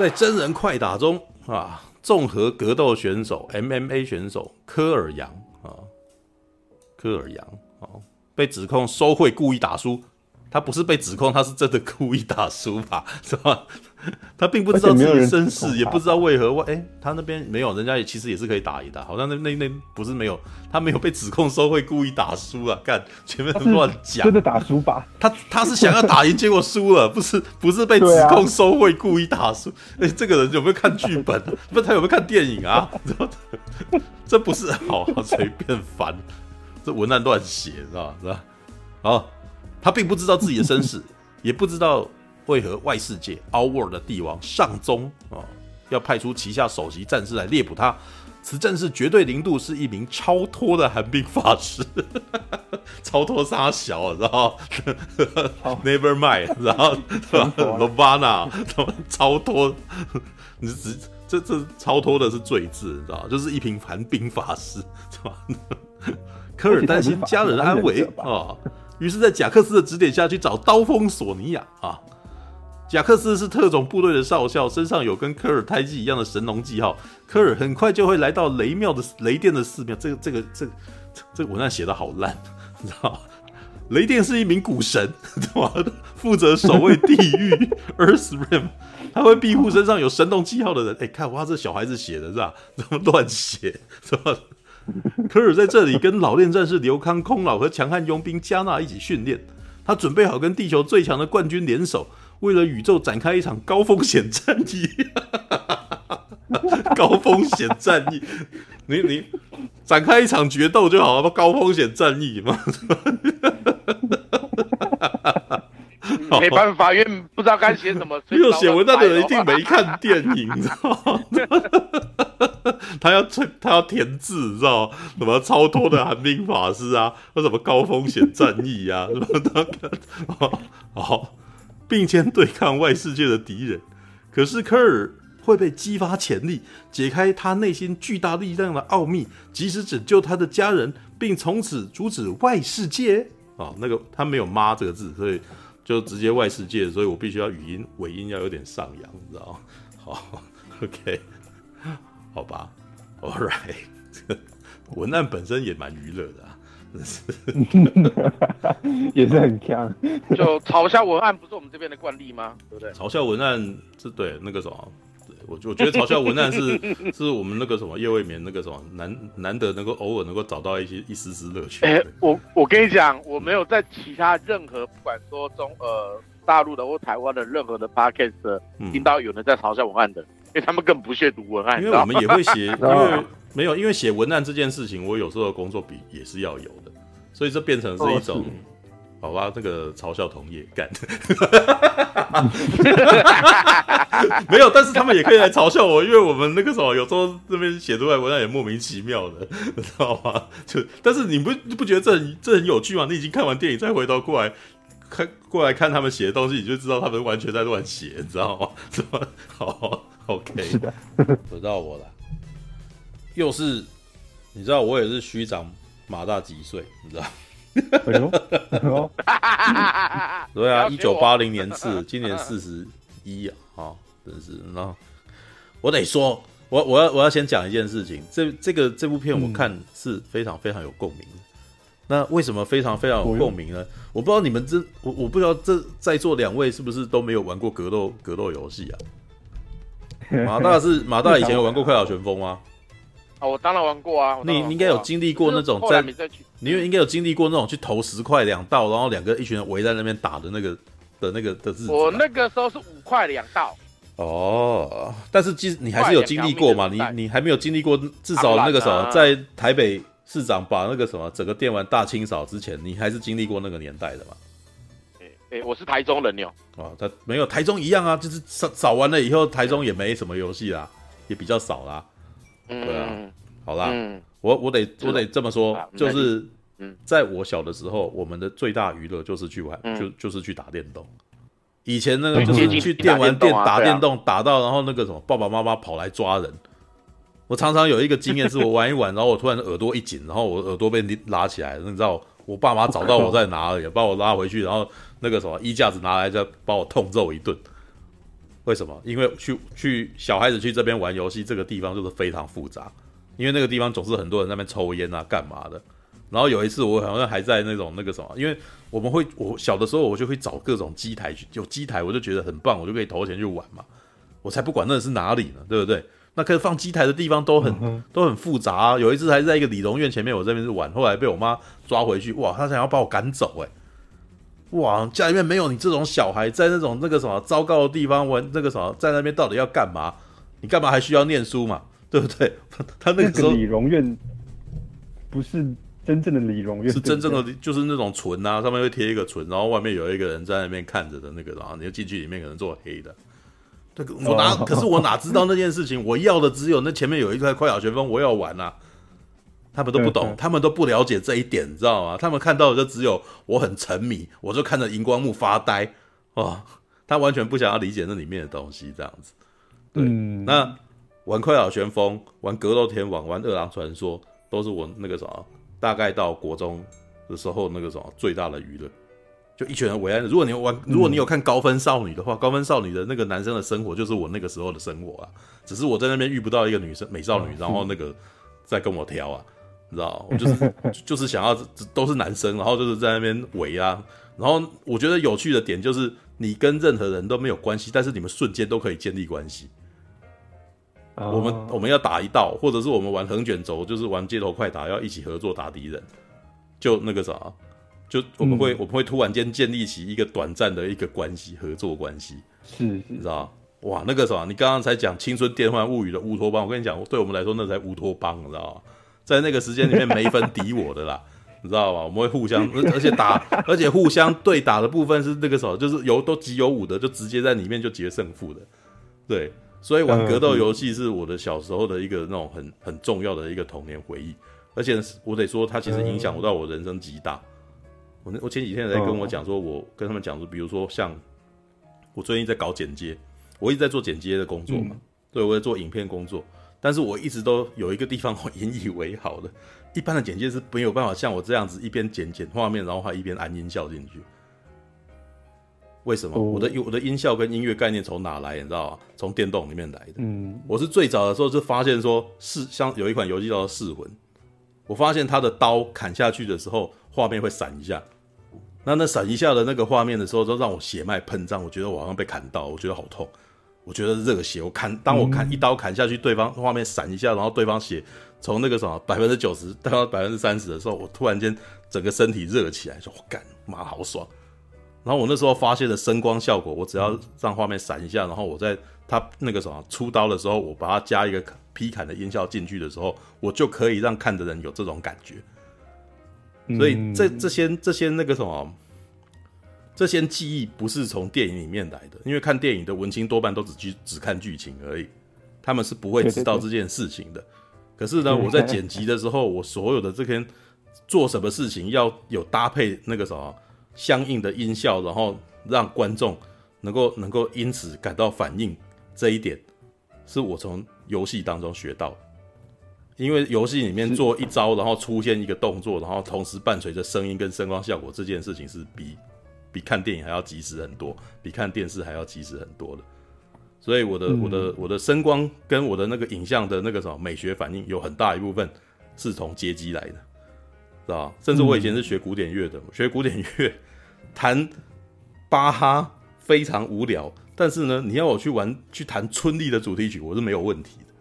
在真人快打中啊，综合格斗选手 MMA 选手科尔杨啊，科尔杨啊，被指控收贿故意打输。他不是被指控，他是真的故意打输吧？是吧？他并不知道自己身世，也不知道为何外。哎、欸，他那边没有，人家也其实也是可以打赢的。好像那那那不是没有，他没有被指控收贿故意打输啊！干，前面乱讲，真的打输吧？他他是想要打赢，结果输了，不是不是被指控收贿故意打输。哎、欸，这个人有没有看剧本？不是他有没有看电影啊？这不是好好随便翻，这文案乱写，知道吧？是吧？好。他并不知道自己的身世，也不知道为何外世界 Outworld 的帝王上宗啊要派出旗下首席战士来猎捕他。此战士绝对零度是一名超脱的寒冰法师，超脱杀小，然后 Never mind，然后 Lovana 超脱，你只这这超脱的是罪字，你知道就是一名寒冰法师，是吧？科尔担心家人安危啊。于是，在贾克斯的指点下去找刀锋索尼娅啊。贾克斯是特种部队的少校，身上有跟科尔胎记一样的神农记号。科尔很快就会来到雷庙的雷电的寺庙。这个、这个、这个、这个文案写的好烂，你知道吗？雷电是一名古神，负责守卫地狱 Earth Realm，他会庇护身上有神农记号的人。哎，看哇，这小孩子写的是吧？怎么乱写是吧？科尔在这里跟老练战士刘康、空老和强悍佣兵加纳一起训练，他准备好跟地球最强的冠军联手，为了宇宙展开一场高风险战役。高风险战役，你你展开一场决斗就好了，高风险战役嘛。没办法，因为不知道该写什么。没有写文章的人一定没看电影，你知道吗？他要他要填字，你知道吗？什么超脱的寒冰法师啊，或什么高风险战役啊，什么的。好，并肩对抗外世界的敌人。可是科尔会被激发潜力，解开他内心巨大力量的奥秘，及时拯救他的家人，并从此阻止外世界。哦，那个他没有“妈”这个字，所以。就直接外世界，所以我必须要语音尾音要有点上扬，你知道吗？好，OK，好吧，All right，文案本身也蛮娱乐的，也是很强。就嘲笑文案不是我们这边的惯例吗？对不对？嘲笑文案是对那个什么。我我觉得嘲笑文案是 是我们那个什么夜未眠那个什么难难得能够偶尔能够找到一些一丝丝乐趣。哎、欸，我我跟你讲，我没有在其他任何不管说中呃大陆的或台湾的任何的 podcast 听到有人在嘲笑文案的，嗯、因为他们更不屑读文案。因为我们也会写，因为没有因为写文案这件事情，我有时候的工作比也是要有的，所以这变成是一种。哦好吧，这个嘲笑同业干，没有，但是他们也可以来嘲笑我，因为我们那个什么，有时候这边写出来文案也莫名其妙的，你知道吗？就但是你不不觉得这很这很有趣吗？你已经看完电影，再回头过来看过来看他们写的东西，你就知道他们完全在乱写，你知道吗？是吧？好，OK，是的，轮到我了，又是你知道我也是虚长马大几岁，你知道？哎呦，对啊，一九八零年次，今年四十一啊，啊，真是那我得说，我我要我要先讲一件事情，这这个这部片我看是非常非常有共鸣那为什么非常非常有共鸣呢？我不知道你们这我我不知道这在座两位是不是都没有玩过格斗格斗游戏啊？马大是马大以前有玩过快打旋风吗？啊，我当然玩过啊！你你应该有经历过那种在，你应该有经历过那种去投十块两道，然后两个一群人围在那边打的那个的那个的日子。我那个时候是五块两道。哦，但是其实你还是有经历过嘛？你你还没有经历过，至少那个什么，在台北市长把那个什么整个电玩大清扫之前，你还是经历过那个年代的嘛？哎哎，我是台中人哟。哦，他没有台中一样啊，就是扫扫完了以后，台中也没什么游戏啦，也比较少啦。对啊，好啦，嗯、我我得我得这么说，啊、就是，在我小的时候，我们的最大娱乐就是去玩，嗯、就就是去打电动。以前那个就是去电玩店打电动，打到然后那个什么爸爸妈妈跑来抓人。我常常有一个经验，是我玩一玩，然后我突然耳朵一紧，然后我耳朵被拉起来了，你知道，我爸妈找到我在哪里，把我拉回去，然后那个什么衣架子拿来就把我痛揍一顿。为什么？因为去去小孩子去这边玩游戏，这个地方就是非常复杂，因为那个地方总是很多人在那边抽烟啊，干嘛的。然后有一次我好像还在那种那个什么，因为我们会我小的时候我就会找各种机台去，有机台我就觉得很棒，我就可以投钱去玩嘛，我才不管那是哪里呢，对不对？那可以放机台的地方都很、嗯、都很复杂啊。有一次还是在一个理容院前面，我这边是玩，后来被我妈抓回去，哇，她想要把我赶走、欸，哎。哇，家里面没有你这种小孩，在那种那个什么糟糕的地方玩那个什么，在那边到底要干嘛？你干嘛还需要念书嘛？对不对？他那个时候理容院不是真正的理容院，是真正的就是那种唇啊，上面会贴一个唇，然后外面有一个人在那边看着的那个，然后你就进去里面可能做黑的。这个我哪、哦、可是我哪知道那件事情？我要的只有那前面有一块快小旋风，我要玩啊。他们都不懂，他们都不了解这一点，你知道吗？他们看到的就只有我很沉迷，我就看着荧光幕发呆，哦，他完全不想要理解那里面的东西，这样子。对，嗯、那玩快打旋风、玩格斗天王、玩饿狼传说，都是我那个什么，大概到国中的时候那个什么最大的娱乐，就一群人围在。如果你玩，如果你有看高分少女的话，嗯、高分少女的那个男生的生活就是我那个时候的生活啊，只是我在那边遇不到一个女生美少女，然后那个在跟我挑啊。你知道，我就是 就是想要都是男生，然后就是在那边围啊，然后我觉得有趣的点就是你跟任何人都没有关系，但是你们瞬间都可以建立关系。Oh. 我们我们要打一道，或者是我们玩横卷轴，就是玩街头快打，要一起合作打敌人，就那个啥，就我们会、嗯、我们会突然间建立起一个短暂的一个关系，合作关系。是，是，你知道哇，那个啥，你刚刚才讲《青春电幻物语》的乌托邦，我跟你讲，对我们来说那才乌托邦，你知道吗？在那个时间里面没分敌我的啦，你知道吗？我们会互相，而且打，而且互相对打的部分是那个时候，就是有都即有武的，就直接在里面就决胜负的。对，所以玩格斗游戏是我的小时候的一个那种很很重要的一个童年回忆，而且我得说，它其实影响我到我人生极大。我我前几天在跟我讲说，我跟他们讲说，比如说像我最近在搞剪接，我一直在做剪接的工作嘛，对，我在做影片工作。但是我一直都有一个地方我引以为豪的，一般的剪接是没有办法像我这样子一边剪剪画面，然后还一边安音效进去。为什么？我的我的音效跟音乐概念从哪来？你知道吗？从电动里面来的。嗯，我是最早的时候就发现说，是像有一款游戏叫做《噬魂》，我发现它的刀砍下去的时候，画面会闪一下。那那闪一下的那个画面的时候，都让我血脉喷张，我觉得我好像被砍到，我觉得好痛。我觉得热血，我砍，当我砍一刀砍下去，对方画面闪一下，然后对方血从那个什么百分之九十到百分之三十的时候，我突然间整个身体热起来，说我干妈好爽。然后我那时候发现的声光效果，我只要让画面闪一下，然后我在他那个什么出刀的时候，我把它加一个劈砍的音效进去的时候，我就可以让看的人有这种感觉。所以这这些这些那个什么。这些记忆不是从电影里面来的，因为看电影的文青多半都只去只看剧情而已，他们是不会知道这件事情的。可是呢，我在剪辑的时候，我所有的这篇做什么事情要有搭配那个什么相应的音效，然后让观众能够能够因此感到反应，这一点是我从游戏当中学到的。因为游戏里面做一招，然后出现一个动作，然后同时伴随着声音跟声光效果，这件事情是比。比看电影还要及时很多，比看电视还要及时很多的，所以我的、嗯、我的我的声光跟我的那个影像的那个什么美学反应有很大一部分是从街机来的，知道吧？甚至我以前是学古典乐的，嗯、学古典乐弹巴哈非常无聊，但是呢，你要我去玩去弹春丽的主题曲，我是没有问题的。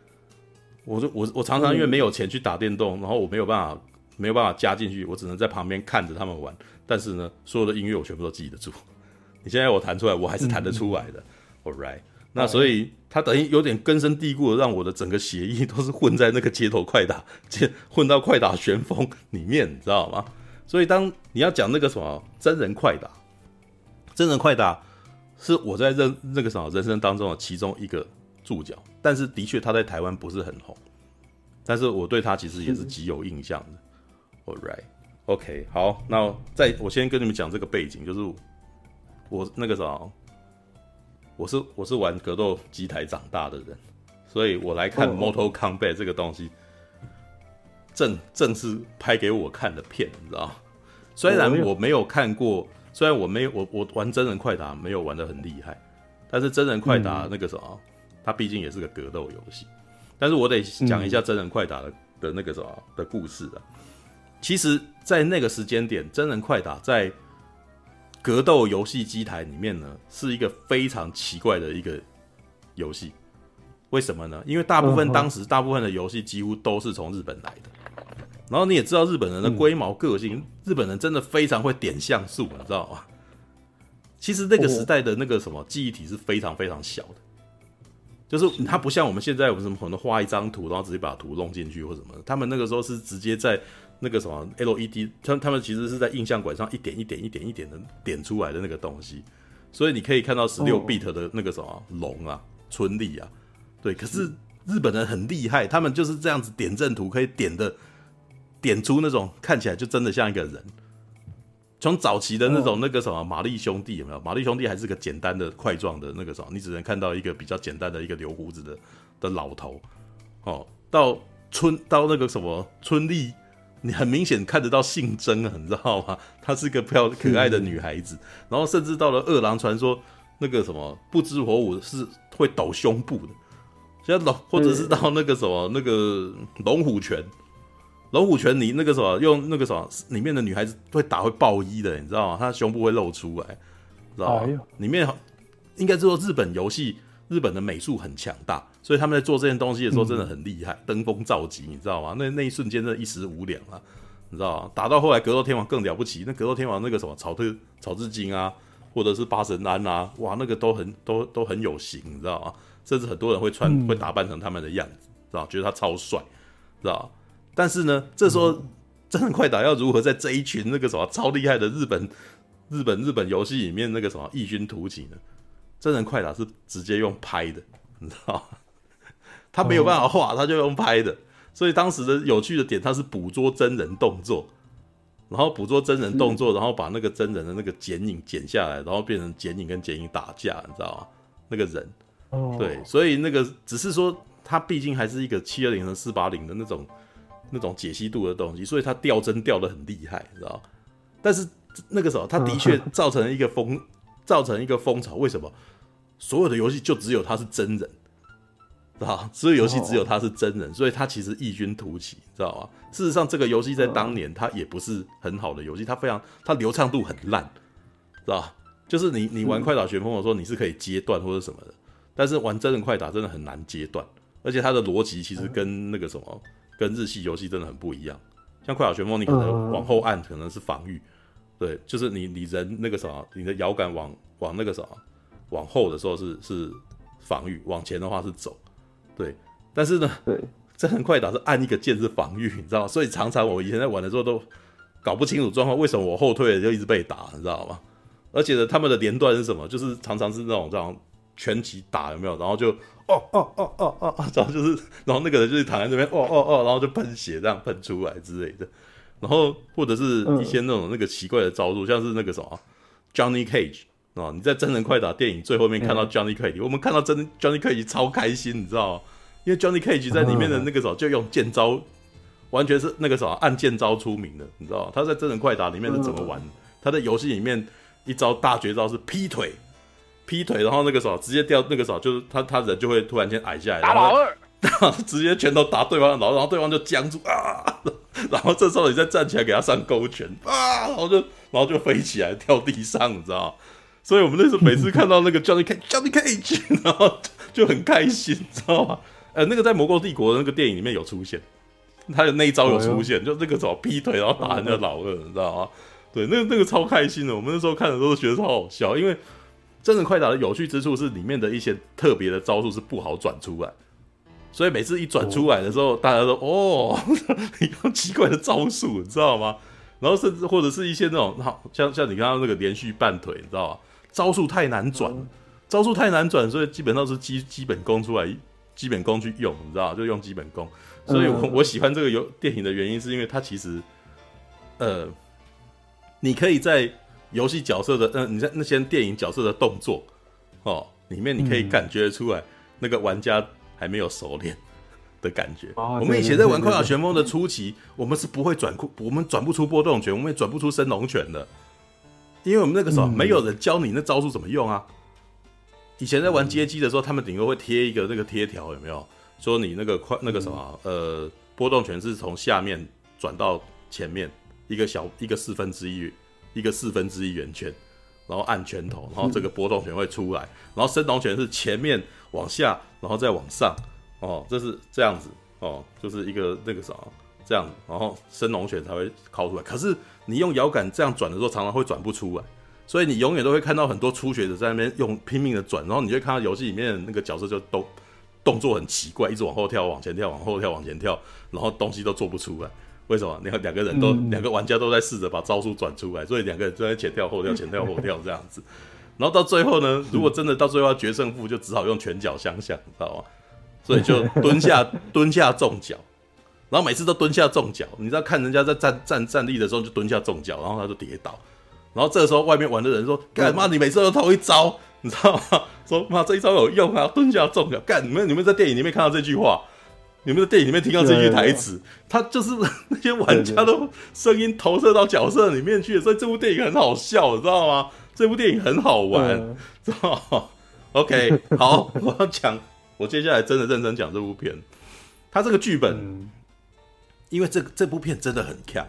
我就我我常常因为没有钱去打电动，然后我没有办法没有办法加进去，我只能在旁边看着他们玩。但是呢，所有的音乐我全部都记得住。你现在我弹出来，我还是弹得出来的。嗯、All right，那所以它等于有点根深蒂固的，让我的整个协议都是混在那个街头快打，混到快打旋风里面，你知道吗？所以当你要讲那个什么真人快打，真人快打是我在认那个什么人生当中的其中一个注脚。但是的确他在台湾不是很红，但是我对他其实也是极有印象的。Alright。OK，好，那再我先跟你们讲这个背景，就是我那个啥，我是我是玩格斗机台长大的人，所以我来看《Mortal Kombat》这个东西，正正是拍给我看的片，你知道？虽然我没有看过，虽然我没有我我玩真人快打没有玩的很厉害，但是真人快打那个什么，嗯、它毕竟也是个格斗游戏。但是我得讲一下真人快打的的那个什么的故事啊。其实，在那个时间点，真人快打在格斗游戏机台里面呢，是一个非常奇怪的一个游戏。为什么呢？因为大部分当时大部分的游戏几乎都是从日本来的。然后你也知道日本人的龟毛个性，日本人真的非常会点像素，你知道吗？其实那个时代的那个什么记忆体是非常非常小的，就是它不像我们现在我们什么可能画一张图，然后直接把图弄进去或什么。他们那个时候是直接在那个什么 LED，他他们其实是在印象馆上一点一点一点一点的点出来的那个东西，所以你可以看到十六 bit 的那个什么龙啊、春丽啊，对。可是日本人很厉害，他们就是这样子点阵图可以点的点出那种看起来就真的像一个人。从早期的那种那个什么玛丽兄弟有没有？玛丽兄弟还是个简单的块状的那个什么，你只能看到一个比较简单的一个留胡子的的老头，哦，到春到那个什么春丽，你很明显看得到姓曾啊，你知道吗？她是个漂可爱的女孩子，然后甚至到了饿狼传说那个什么不知火舞是会抖胸部的，像龙或者是到那个什么那个龙虎拳。龙虎拳，你那个什么用那个什么里面的女孩子会打会爆衣的，你知道吗？她胸部会露出来，知道吗？哎、里面应该是说日本游戏，日本的美术很强大，所以他们在做这件东西的时候真的很厉害，嗯、登峰造极，你知道吗？那那一瞬间真的一时无两啊，你知道吗？打到后来格斗天王更了不起，那格斗天王那个什么草特草薙京啊，或者是八神庵啊，哇，那个都很都都很有型，你知道吗？甚至很多人会穿、嗯、会打扮成他们的样子，知道？觉得他超帅，知道？但是呢，这时候真人快打要如何在这一群那个什么超厉害的日本、日本、日本游戏里面那个什么异军突起呢？真人快打是直接用拍的，你知道吗？他没有办法画，他就用拍的。所以当时的有趣的点，他是捕捉真人动作，然后捕捉真人动作，然后把那个真人的那个剪影剪下来，然后变成剪影跟剪影打架，你知道吗？那个人，对，所以那个只是说，他毕竟还是一个七二零和四八零的那种。那种解析度的东西，所以他掉帧掉的很厉害，你知道？但是那个时候，他的确造成了一个风，造成一个风潮。为什么？所有的游戏就只有他是真人，知道？所以游戏只有他是真人，所以他其实异军突起，知道吗？事实上，这个游戏在当年它也不是很好的游戏，它非常它流畅度很烂，知道？就是你你玩快打旋风的时候，你是可以接断或者什么的，但是玩真人快打真的很难接断，而且它的逻辑其实跟那个什么。跟日系游戏真的很不一样，像快打旋风，你可能往后按可能是防御，对，就是你你人那个什么，你的摇杆往往那个什么往后的时候是是防御，往前的话是走，对。但是呢，对，真人快打是按一个键是防御，你知道吗？所以常常我以前在玩的时候都搞不清楚状况，为什么我后退了就一直被打，你知道吗？而且呢，他们的连段是什么？就是常常是那种这样拳击打有没有？然后就。哦哦哦哦哦，然后就是，然后那个人就是躺在这边，哦哦哦，然后就喷血这样喷出来之类的，然后或者是一些那种那个奇怪的招数，像是那个什么 Johnny Cage 啊，你在真人快打电影最后面看到 Johnny Cage，我们看到真 Johnny Cage 超开心，你知道吗？因为 Johnny Cage 在里面的那个时候就用剑招，完全是那个什么按剑招出名的，你知道吗？他在真人快打里面是怎么玩？他在游戏里面一招大绝招是劈腿。劈腿，然后那个时候直接掉，那个时候就是他他人就会突然间矮下来，打老二，然后 直接拳头打对方的脑，然后对方就僵住啊，然后这时候你再站起来给他上勾拳啊，然后就然后就飞起来跳地上，你知道吗？所以我们那时候每次看到那个 Johnny Cage Johnny Cage，然后就很开心，你知道吗？呃，那个在《魔兽帝国》的那个电影里面有出现，他的那一招有出现，就那个什么劈腿然后打人家老二，你知道吗？对，那个那个超开心的，我们那时候看的都觉得超好笑，因为。真人快打的有趣之处是里面的一些特别的招数是不好转出来，所以每次一转出来的时候，大家都哦，你用奇怪的招数，你知道吗？然后甚至或者是一些那种，好像像你刚刚那个连续半腿，你知道吗？招数太难转，招数太难转，所以基本上是基基本功出来，基本功去用，你知道？就用基本功。所以我我喜欢这个游电影的原因，是因为它其实，呃，你可以在。游戏角色的，嗯、呃，你在那些电影角色的动作，哦，里面你可以感觉出来，那个玩家还没有熟练的感觉。嗯、我们以前在玩《快打旋风》的初期，我们是不会转，我们转不出波动拳，我们也转不出升龙拳的，因为我们那个时候没有人教你那招数怎么用啊。以前在玩街机的时候，他们顶多会贴一个那个贴条，有没有？说你那个快那个什么呃波动拳是从下面转到前面一个小一个四分之一一个四分之一圆圈，然后按拳头，然后这个波动拳会出来，然后升龙拳是前面往下，然后再往上，哦，这是这样子哦，就是一个那个啥这样，然后升龙拳才会靠出来。可是你用摇杆这样转的时候，常常会转不出来，所以你永远都会看到很多初学者在那边用拼命的转，然后你就会看到游戏里面那个角色就都。动作很奇怪，一直往后跳，往前跳，往后跳，往前跳，然后东西都做不出来。为什么？你看两个人都，两、嗯、个玩家都在试着把招数转出来，所以两个人都在前跳后跳，前跳后跳这样子。然后 到最后呢，如果真的到最后要决胜负，就只好用拳脚相向，你知道吗？所以就蹲下 蹲下重脚，然后每次都蹲下重脚。你知道看人家在站站站立的时候就蹲下重脚，然后他就跌倒。然后这个时候外面玩的人说：“干嘛？你每次都偷一招？”你知道吗？说妈，这一招有用啊！蹲下重脚干！你们你们在电影里面看到这句话，你们在电影里面听到这句台词，他就是 那些玩家都声音投射到角色里面去，所以这部电影很好笑，你知道吗？这部电影很好玩，知道吗？OK，好，我要讲，我接下来真的认真讲这部片。他这个剧本，因为这这部片真的很强，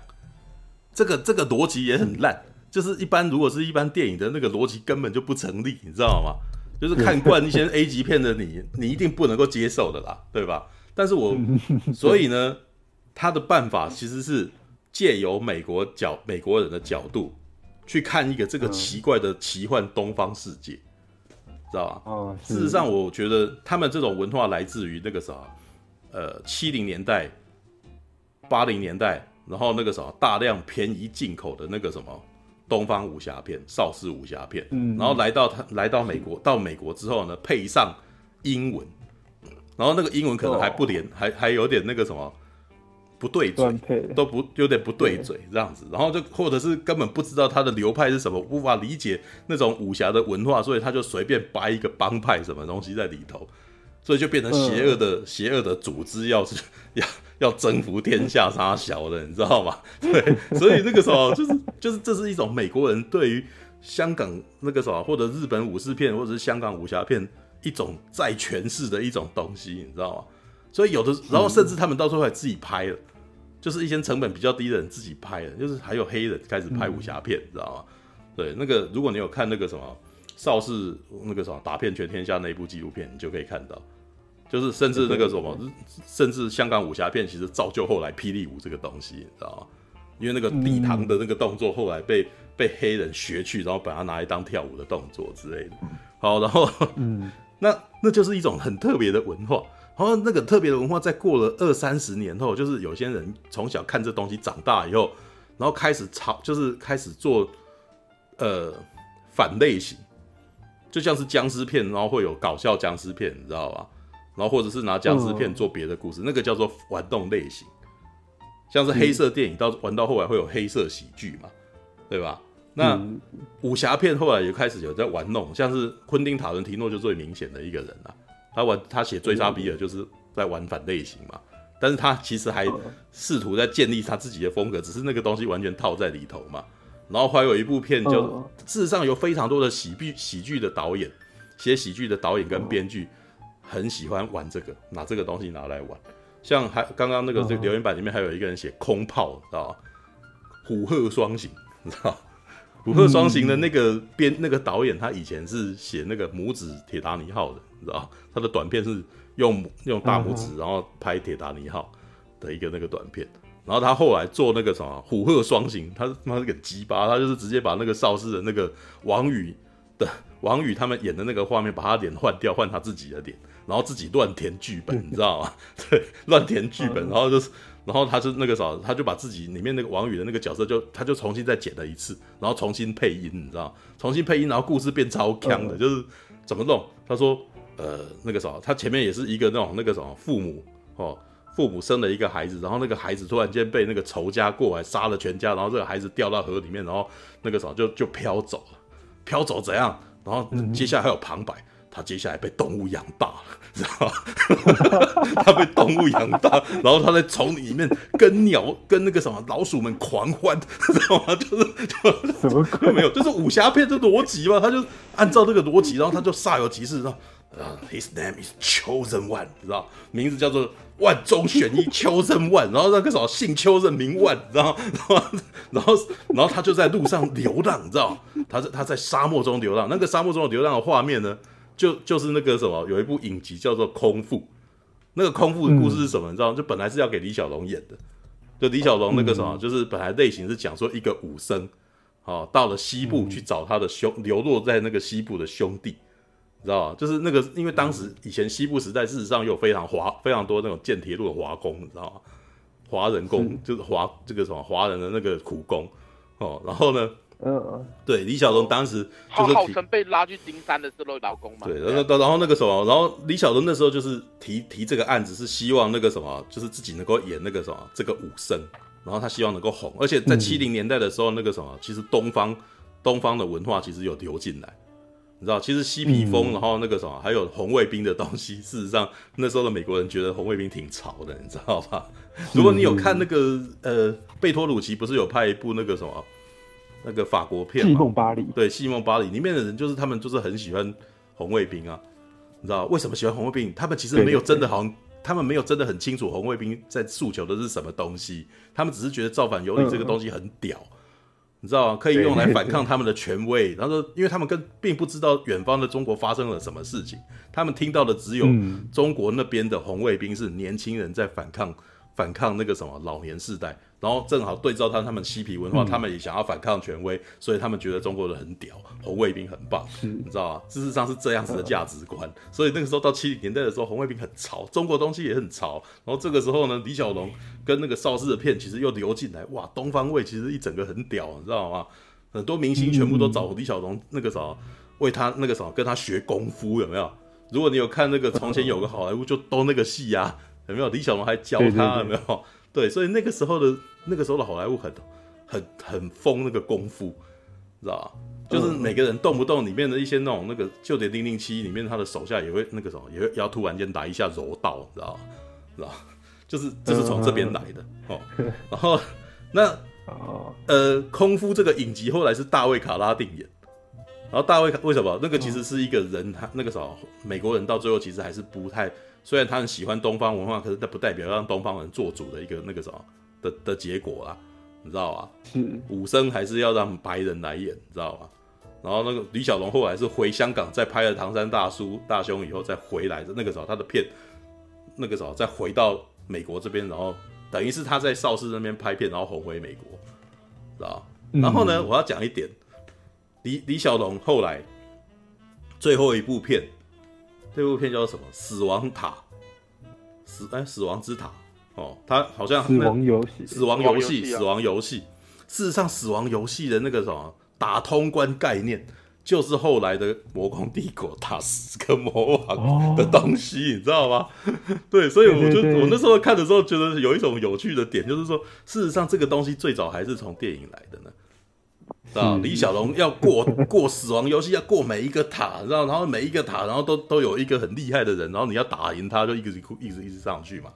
这个这个逻辑也很烂。就是一般，如果是一般电影的那个逻辑根本就不成立，你知道吗？就是看惯一些 A 级片的你，你一定不能够接受的啦，对吧？但是我 所以呢，他的办法其实是借由美国角美国人的角度去看一个这个奇怪的奇幻东方世界，知道吧？哦，事实上，我觉得他们这种文化来自于那个啥，呃，七零年代、八零年代，然后那个什么大量便宜进口的那个什么。东方武侠片、邵氏武侠片，嗯，然后来到他来到美国，到美国之后呢，配上英文，然后那个英文可能还不连，哦、还还有点那个什么不对嘴，都不有点不对嘴这样子，然后就或者是根本不知道他的流派是什么，无法理解那种武侠的文化，所以他就随便掰一个帮派什么东西在里头，所以就变成邪恶的、嗯、邪恶的组织，要是要。要征服天下，杀小的，你知道吗？对，所以那个时候就是就是这是一种美国人对于香港那个什么，或者日本武士片，或者是香港武侠片一种再诠释的一种东西，你知道吗？所以有的，然后甚至他们到时候还自己拍了，就是一些成本比较低的人自己拍的，就是还有黑人开始拍武侠片，你知道吗？对，那个如果你有看那个什么邵氏那个什么打遍全天下那一部纪录片，你就可以看到。就是甚至那个什么，甚至香港武侠片其实造就后来霹雳舞这个东西，你知道吗？因为那个礼堂的那个动作后来被被黑人学去，然后把它拿来当跳舞的动作之类的。好，然后嗯，那那就是一种很特别的文化。然后那个特别的文化，在过了二三十年后，就是有些人从小看这东西长大以后，然后开始炒，就是开始做呃反类型，就像是僵尸片，然后会有搞笑僵尸片，你知道吧？然后或者是拿僵尸片做别的故事，那个叫做玩弄类型，像是黑色电影到玩到后来会有黑色喜剧嘛，对吧？那武侠片后来也开始有在玩弄，像是昆汀塔伦提诺就最明显的一个人了，他玩他写追杀比尔就是在玩反类型嘛，但是他其实还试图在建立他自己的风格，只是那个东西完全套在里头嘛。然后还有一部片就事实上有非常多的喜剧喜剧的导演，写喜剧的导演跟编剧。很喜欢玩这个，拿这个东西拿来玩，像还刚刚那个这个留言板里面还有一个人写空炮，知道吧？虎鹤双形，你知道？虎鹤双形的那个编那个导演，他以前是写那个拇指铁达尼号的，你知道？他的短片是用用大拇指然后拍铁达尼号的一个那个短片，然后他后来做那个什么虎鹤双形，他他是个鸡巴，他就是直接把那个邵氏的那个王宇的王宇他们演的那个画面，把他脸换掉，换他自己的脸。然后自己乱填剧本，你知道吗？对，乱填剧本，然后就是，然后他就那个啥，他就把自己里面那个王宇的那个角色就，就他就重新再剪了一次，然后重新配音，你知道吗？重新配音，然后故事变超强的，就是怎么弄？他说，呃，那个啥，他前面也是一个那种那个什么父母哦，父母生了一个孩子，然后那个孩子突然间被那个仇家过来杀了全家，然后这个孩子掉到河里面，然后那个啥就就飘走了，飘走怎样？然后接下来还有旁白。他接下来被动物养大了，知道吗？他被动物养大，然后他在丛里面跟鸟、跟那个什么老鼠们狂欢，知道吗？就是就什么鬼？没有，就是武侠片的逻辑嘛。他就按照这个逻辑，然后他就煞有其事，知道啊，His name is Chosen One，知道名字叫做万中选一，Chosen One。然后那个什么姓邱任名万，然后然后然后然后他就在路上流浪，你知道？他在他在沙漠中流浪，那个沙漠中的流浪的画面呢？就就是那个什么，有一部影集叫做《空腹》，那个空腹的故事是什么？你知道？就本来是要给李小龙演的，就李小龙那个什么，就是本来类型是讲说一个武僧，哦，到了西部去找他的兄，流落在那个西部的兄弟，你知道吧？就是那个，因为当时以前西部时代，事实上有非常华非常多那种建铁路的华工，你知道吗？华人工就是华这个什么华人的那个苦工，哦，然后呢？嗯，对，李小龙当时就是号称被拉去金山的是劳工嘛。对，然后然后那个什么，然后李小龙那时候就是提提这个案子，是希望那个什么，就是自己能够演那个什么这个武生，然后他希望能够红，而且在七零年代的时候，那个什么，其实东方东方的文化其实有流进来，你知道，其实嬉皮风，然后那个什么，还有红卫兵的东西，事实上那时候的美国人觉得红卫兵挺潮的，你知道吧？如果你有看那个呃，贝托鲁奇不是有拍一部那个什么？那个法国片《戏梦巴黎》对，《戏梦巴黎》里面的人就是他们，就是很喜欢红卫兵啊，你知道为什么喜欢红卫兵？他们其实没有真的好像，他们没有真的很清楚红卫兵在诉求的是什么东西，他们只是觉得造反有理这个东西很屌，嗯、你知道吗？可以用来反抗他们的权威。然后说，因为他们跟并不知道远方的中国发生了什么事情，他们听到的只有中国那边的红卫兵是年轻人在反抗，反抗那个什么老年世代。然后正好对照他他们嬉皮文化，他们也想要反抗权威，所以他们觉得中国人很屌，红卫兵很棒，你知道吗？事实上是这样子的价值观。所以那个时候到七零年代的时候，红卫兵很潮，中国东西也很潮。然后这个时候呢，李小龙跟那个邵氏的片其实又流进来，哇，东方卫其实一整个很屌，你知道吗？很多明星全部都找李小龙那个啥，为他那个啥跟他学功夫，有没有？如果你有看那个从前有个好莱坞，就都那个戏呀，有没有？李小龙还教他，有没有？对，所以那个时候的那个时候的好莱坞很很很疯那个功夫，知道吧？就是每个人动不动里面的一些那种那个《就点零零七》里面他的手下也会那个什么，也会也要突然间来一下柔道，知道吧？知道？就是就是从这边来的哦。然后那呃，空夫这个影集后来是大卫卡拉定演，然后大卫卡为什么？那个其实是一个人，他那个时候美国人到最后其实还是不太。虽然他很喜欢东方文化，可是那不代表让东方人做主的一个那个什么的的结果啦，你知道吧？是武生还是要让白人来演，你知道吧？然后那个李小龙后来是回香港，再拍了《唐山大叔大兄》以后再回来的，那个时候他的片，那个时候再回到美国这边，然后等于是他在邵氏那边拍片，然后红回美国，知道吧？然后呢，我要讲一点，李李小龙后来最后一部片。这部片叫做什么？死亡塔，死哎，死亡之塔哦，它好像死亡游戏，死亡游戏，死亡游戏。事实上，死亡游戏的那个什么打通关概念，就是后来的魔宫帝国打 十个魔王的东西，你知道吗？对，所以我就我那时候看的时候，觉得有一种有趣的点，就是说，事实上这个东西最早还是从电影来的呢。啊，李小龙要过过死亡游戏，要过每一个塔，然后然后每一个塔，然后都都有一个很厉害的人，然后你要打赢他，就一直一直一直上去嘛，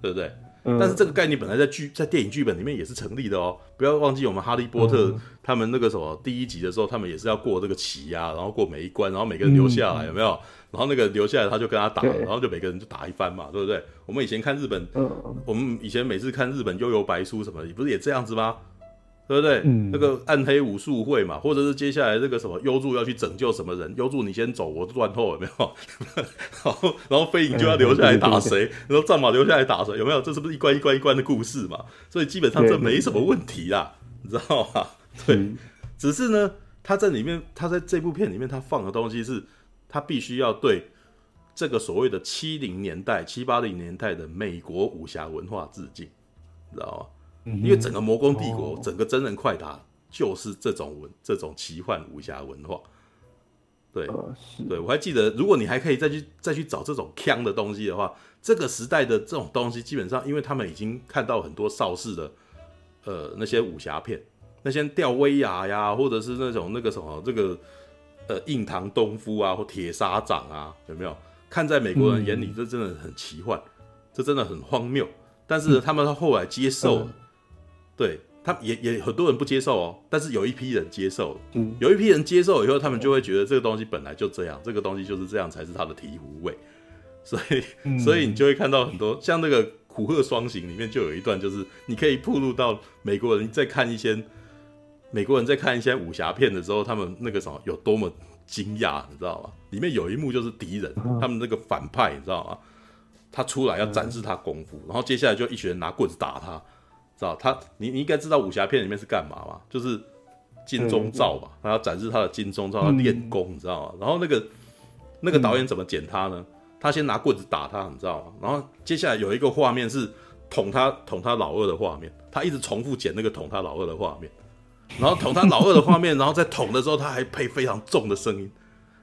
对不对？嗯、但是这个概念本来在剧在电影剧本里面也是成立的哦，不要忘记我们哈利波特、嗯、他们那个什么第一集的时候，他们也是要过这个棋呀，然后过每一关，然后每个人留下来、嗯、有没有？然后那个留下来他就跟他打，然后就每个人就打一番嘛，对不对？我们以前看日本，嗯、我们以前每次看日本幽游白书什么，不是也这样子吗？对不对？嗯、那个暗黑武术会嘛，或者是接下来这个什么幽助要去拯救什么人，幽助你先走，我断后有没有？然 后然后飞影就要留下来打谁，嗯、然后战马留下来打谁，有没有？这是不是一关一关一关的故事嘛？所以基本上这没什么问题啦，你知道吗？对，嗯、只是呢，他在里面，他在这部片里面，他放的东西是，他必须要对这个所谓的七零年代、七八零年代的美国武侠文化致敬，你知道吗？因为整个魔宫帝国，哦、整个真人快打就是这种文，这种奇幻武侠文化。对，呃、对我还记得，如果你还可以再去再去找这种腔的东西的话，这个时代的这种东西，基本上，因为他们已经看到很多邵氏的，呃，那些武侠片，那些吊威亚呀，或者是那种那个什么，这个呃印堂东夫啊或铁砂掌啊，有没有？看在美国人眼里，这真的很奇幻，嗯、这真的很荒谬。但是他们后来接受了，嗯、对他也也很多人不接受哦。但是有一批人接受有一批人接受以后，他们就会觉得这个东西本来就这样，这个东西就是这样才是它的醍醐味。所以，嗯、所以你就会看到很多像那个《苦鹤双行》里面就有一段，就是你可以铺路到美国人在看一些美国人在看一些武侠片的时候，他们那个什么有多么惊讶，你知道吗？里面有一幕就是敌人，他们那个反派，你知道吗？他出来要展示他功夫，然后接下来就一群人拿棍子打他，知道他？你你应该知道武侠片里面是干嘛嘛？就是金钟罩吧，他要展示他的金钟罩，要练功，你知道吗？然后那个那个导演怎么剪他呢？他先拿棍子打他，你知道吗？然后接下来有一个画面是捅他捅他老二的画面，他一直重复剪那个捅他老二的画面，然后捅他老二的画面，然后在捅的时候他还配非常重的声音，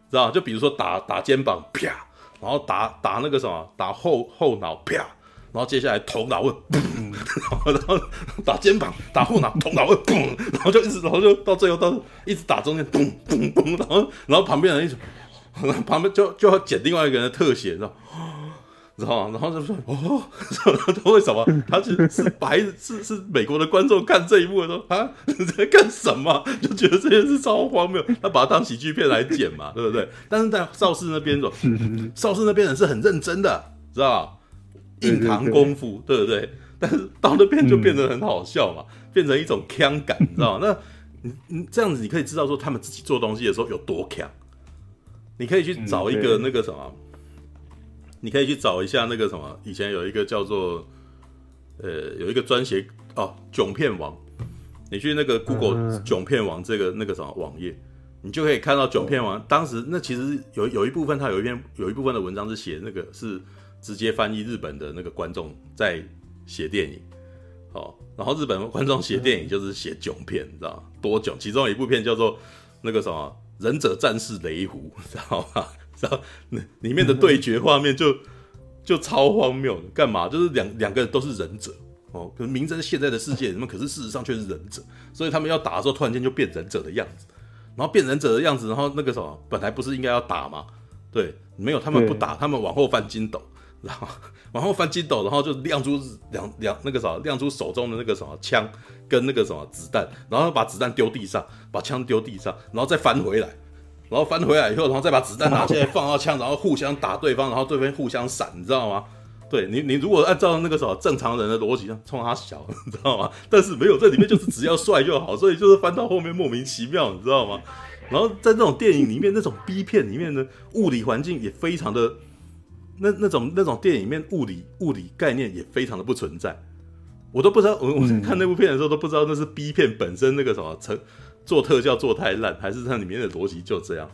知道吗？就比如说打打肩膀啪。然后打打那个什么，打后后脑啪，然后接下来头脑会砰，然后打肩膀，打后脑，头脑会嘣，然后就一直，然后就到最后到一直打中间，砰砰砰，然后然后旁边人一直，旁边就就要剪另外一个人的特写，知道。知道吗？然后就说哦，他为什么？他是是白是是美国的观众看这一幕的时候啊，你在干什么？就觉得这件事超荒谬。他把它当喜剧片来剪嘛，对不对？但是在邵氏那边说，邵氏那边人是很认真的，知道吧？印堂功夫，对不对？但是到那边就变得很好笑嘛，变成一种腔感，你知道吗？那你你这样子，你可以知道说他们自己做东西的时候有多腔。你可以去找一个那个什么。你可以去找一下那个什么，以前有一个叫做，呃，有一个专写哦，囧片王，你去那个 Google 囧片王这个那个什么网页，你就可以看到囧片王当时那其实有有一部分他有一篇有一部分的文章是写那个是直接翻译日本的那个观众在写电影，哦，然后日本观众写电影就是写囧片，你知道吗？多囧，其中有一部片叫做那个什么忍者战士雷狐，知道吗？然后那里面的对决画面就就超荒谬的，干嘛？就是两两个人都是忍者哦，可是明在现在的世界里面，可是事实上却是忍者，所以他们要打的时候，突然间就变忍者的样子，然后变忍者的样子，然后那个什么，本来不是应该要打吗？对，没有，他们不打，他们往后翻筋斗，然后往后翻筋斗，然后就亮出两两那个什么，亮出手中的那个什么枪跟那个什么子弹，然后把子弹丢地上，把枪丢地上，然后再翻回来。然后翻回来以后，然后再把子弹拿起来放到枪，然后互相打对方，然后对方互相闪，你知道吗？对你，你如果按照那个什么正常人的逻辑，上冲他小，你知道吗？但是没有，这里面就是只要帅就好，所以就是翻到后面莫名其妙，你知道吗？然后在这种电影里面，那种 B 片里面的物理环境也非常的，那那种那种电影里面物理物理概念也非常的不存在，我都不知道，我我看那部片的时候都不知道那是 B 片本身那个什么成。做特效做太烂，还是它里面的逻辑就这样？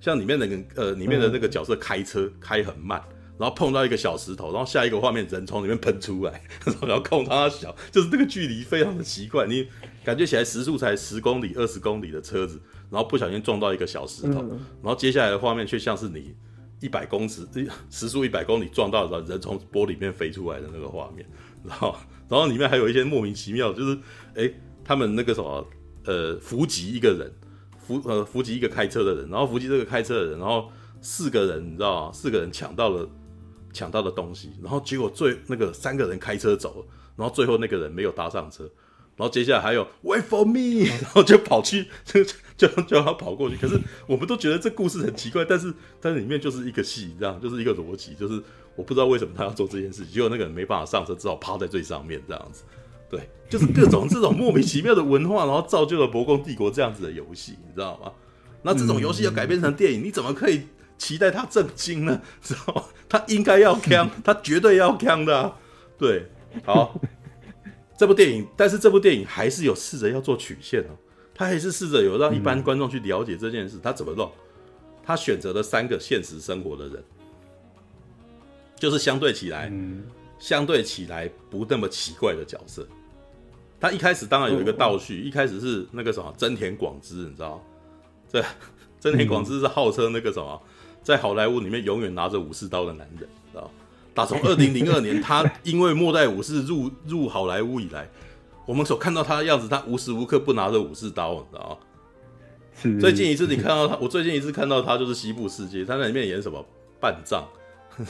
像里面那个呃，里面的那个角色开车开很慢，然后碰到一个小石头，然后下一个画面人从里面喷出来，然后控它小，就是这个距离非常的奇怪，你感觉起来时速才十公里、二十公里的车子，然后不小心撞到一个小石头，然后接下来的画面却像是你一百公尺时速一百公里撞到的，人从玻璃面飞出来的那个画面，然后然后里面还有一些莫名其妙，就是哎，他们那个什么。呃，伏击一个人，伏呃伏击一个开车的人，然后伏击这个开车的人，然后四个人，你知道吗？四个人抢到了抢到的东西，然后结果最那个三个人开车走了，然后最后那个人没有搭上车，然后接下来还有 wait for me，然后就跑去 就就就要跑过去，可是我们都觉得这故事很奇怪，但是但是里面就是一个戏，这样就是一个逻辑，就是我不知道为什么他要做这件事，结果那个人没办法上车，只好趴在最上面这样子。对，就是各种 这种莫名其妙的文化，然后造就了《博公帝国》这样子的游戏，你知道吗？那这种游戏要改编成电影，你怎么可以期待它正经呢？知道吗？它应该要锵，它绝对要 c 的啊。对，好，这部电影，但是这部电影还是有试着要做曲线哦，他还是试着有让一般观众去了解这件事，他怎么弄？他选择了三个现实生活的人，就是相对起来。相对起来不那么奇怪的角色，他一开始当然有一个倒叙，一开始是那个什么真田广之，你知道吗？这 真田广之是号称那个什么，在好莱坞里面永远拿着武士刀的男人？打从二零零二年他因为末代武士入入好莱坞以来，我们所看到他的样子，他无时无刻不拿着武士刀，你知道吗？是最近一次你看到他，我最近一次看到他就是西部世界，他在里面演什么半藏，